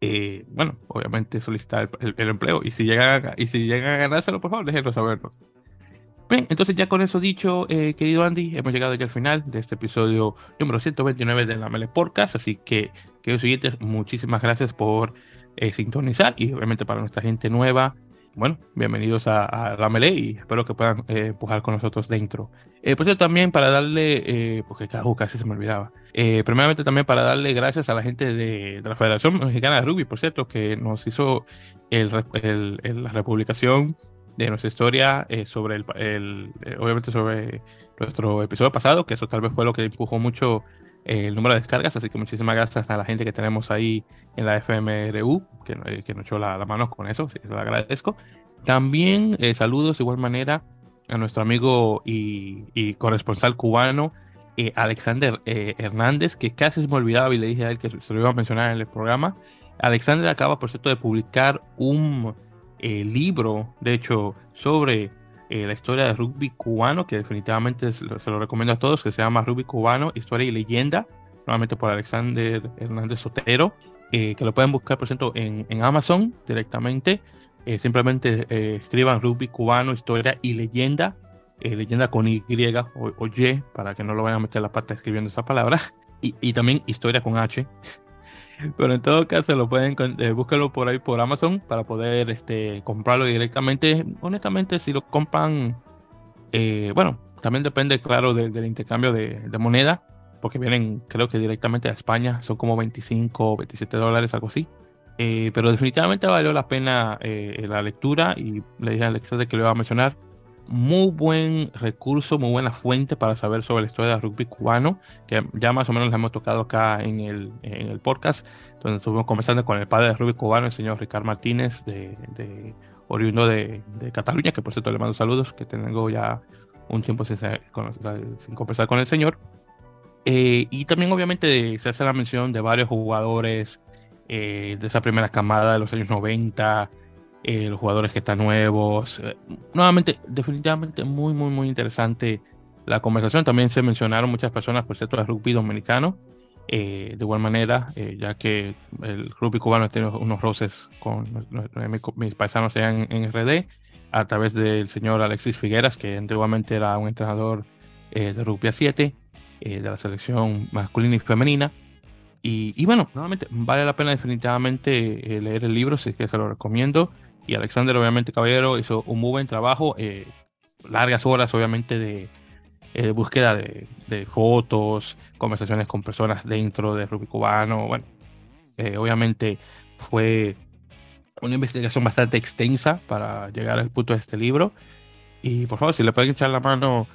Speaker 1: eh, bueno, obviamente solicitar el, empleo. Y si llegan a, y si llegan a ganárselo, por favor, déjenlo sabernos. Bien, entonces ya con eso dicho, eh, querido Andy, hemos llegado ya al final de este episodio número 129 de la Mele Podcast. Así que, queridos oyentes, muchísimas gracias por sintonizar y obviamente para nuestra gente nueva, bueno, bienvenidos a, la Mele y espero que puedan empujar con nosotros dentro. por cierto, también para darle, porque casi se me olvidaba, eh, primeramente también para darle gracias a la gente de, la Federación Mexicana de Rugby, por cierto, que nos hizo el, la republicación de nuestra historia eh, sobre el, eh, obviamente sobre nuestro episodio pasado, que eso tal vez fue lo que empujó mucho el número de descargas, así que muchísimas gracias a la gente que tenemos ahí en la FMRU, que, que nos echó la, mano con eso, se lo agradezco. También saludos de igual manera a nuestro amigo y, y corresponsal cubano, eh, Alexander eh, Hernández, que casi se me olvidaba y le dije a él que se lo iba a mencionar en el programa. Alexander acaba, por cierto, de publicar un eh, libro, de hecho, sobre la historia del rugby cubano, que definitivamente se lo, recomiendo a todos, que se llama Rugby Cubano, Historia y Leyenda, nuevamente por Alexander Hernández Sotero, que lo pueden buscar, por cierto, en, en Amazon directamente. simplemente escriban Rugby Cubano, Historia y Leyenda eh, leyenda con Y o, Y, para que no lo vayan a meter la pata escribiendo esa palabra, y, y, también historia con H. Pero en todo caso, lo pueden eh, por ahí por Amazon para poder este, comprarlo directamente. Honestamente, si lo compran, eh, bueno, también depende, claro, del intercambio de, moneda, porque vienen, creo que directamente a España, son como 25 o 27 dólares, algo así. pero definitivamente valió la pena la lectura y le dije a Alexa de que lo iba a mencionar muy buen recurso, muy buena fuente para saber sobre la historia del rugby cubano, que ya más o menos la hemos tocado acá en el, en el podcast, donde estuvimos conversando con el padre del rugby cubano, el señor Ricardo Martínez, de, de oriundo de, de, Cataluña, que por cierto le mando saludos, que tengo ya un tiempo sin, sin conversar con el señor. Eh, y también obviamente se hace la mención de varios jugadores eh, de esa primera camada de los años 90, eh, los jugadores que están nuevos. Eh, nuevamente, definitivamente muy, muy, muy interesante la conversación. También se mencionaron muchas personas, por cierto, del rugby dominicano. Eh, de igual manera, ya que el rugby cubano tiene unos roces con mis, paisanos en, en, RD, a través del señor Alexis Figueras, que antiguamente era un entrenador de rugby a 7, de la selección masculina y femenina. Y, y, bueno, nuevamente, vale la pena definitivamente leer el libro, si es que se lo recomiendo. Y Alexander, obviamente, Caballero, hizo un muy buen trabajo. Eh, largas horas, obviamente, de, eh, búsqueda de, fotos, conversaciones con personas dentro de Rugby Cubano. Bueno, eh, obviamente fue una investigación bastante extensa para llegar al punto de este libro. Y por favor, si le pueden echar la mano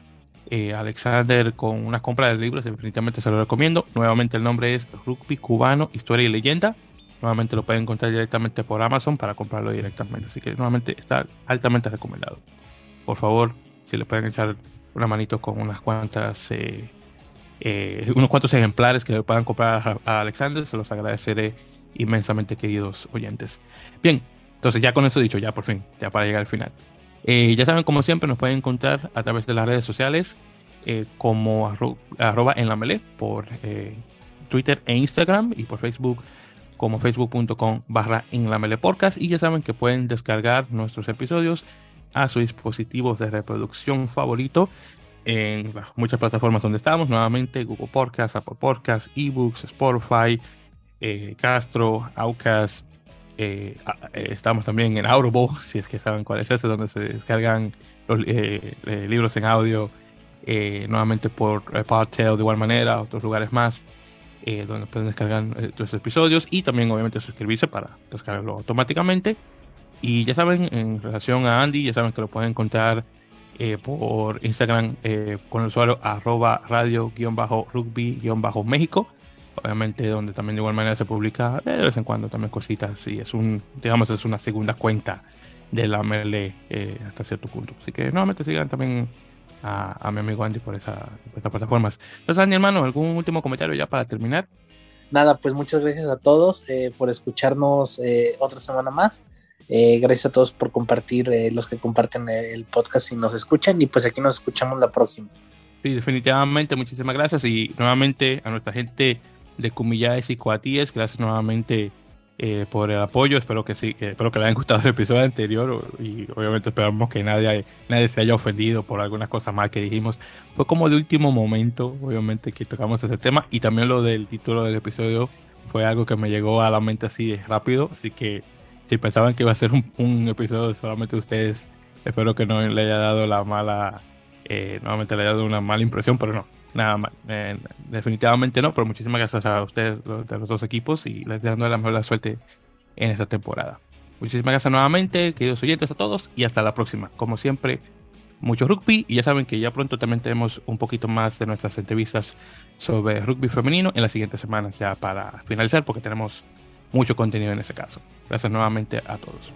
Speaker 1: a Alexander con una compra de libros, definitivamente se lo recomiendo. Nuevamente el nombre es Rugby Cubano, Historia y Leyenda. Nuevamente lo pueden encontrar directamente por Amazon para comprarlo directamente. Así que nuevamente está altamente recomendado. Por favor, si le pueden echar una manito con unas cuantas, eh, eh, unos cuantos ejemplares que le puedan comprar a, Alexander, se los agradeceré inmensamente, queridos oyentes. Bien, entonces ya con eso dicho, ya por fin, ya para llegar al final. Eh, ya saben, como siempre, nos pueden encontrar a través de las redes sociales como arroba en la melee por Twitter e Instagram y por Facebook como facebook.com barra podcast y ya saben que pueden descargar nuestros episodios a sus dispositivos de reproducción favorito en muchas plataformas donde estamos, nuevamente Google Podcast, Apple Podcast, eBooks, Spotify, eh, Castro, Aucas, eh, eh, estamos también en Audible, si es que saben cuál es ese, donde se descargan los libros en audio, nuevamente por Podtail de igual manera, otros lugares más. Eh, donde pueden descargar eh, los episodios y también obviamente suscribirse para descargarlo automáticamente. Y ya saben, en relación a Andy, ya saben que lo pueden encontrar eh, por Instagram eh, con el usuario arroba radio-rugby-méxico. Obviamente donde también de igual manera se publica de vez en cuando también cositas y es un, digamos, es una segunda cuenta de la MLE hasta cierto punto. Así que nuevamente sigan también a, mi amigo Andy por, esa, por estas plataformas. Entonces, Andy, hermano, ¿algún último comentario ya para terminar?
Speaker 2: Nada, pues muchas gracias a todos eh, por escucharnos eh, otra semana más. Eh, gracias a todos por compartir, los que comparten el podcast y nos escuchan. Y pues aquí nos escuchamos la próxima.
Speaker 1: Sí, definitivamente, muchísimas gracias. Y nuevamente a nuestra gente de Cumillades y Coatíes, gracias nuevamente eh, por el apoyo. Espero que sí, espero que les haya gustado el episodio anterior y obviamente esperamos que nadie, nadie se haya ofendido por algunas cosas mal que dijimos. Fue como de último momento, obviamente, que tocamos ese tema y también lo del título del episodio fue algo que me llegó a la mente así rápido. Así que si pensaban que iba a ser un, episodio solamente de ustedes, espero que no le haya dado la mala, eh, nuevamente le haya dado una mala impresión, pero no nada. Eh, definitivamente no, pero muchísimas gracias a ustedes de los dos equipos y les dando la mejor suerte en esta temporada. Muchísimas gracias nuevamente, queridos oyentes a todos y hasta la próxima. Como siempre, mucho rugby y ya saben que ya pronto también tenemos un poquito más de nuestras entrevistas sobre rugby femenino en las siguientes semanas ya para finalizar porque tenemos mucho contenido en ese caso. Gracias nuevamente a todos.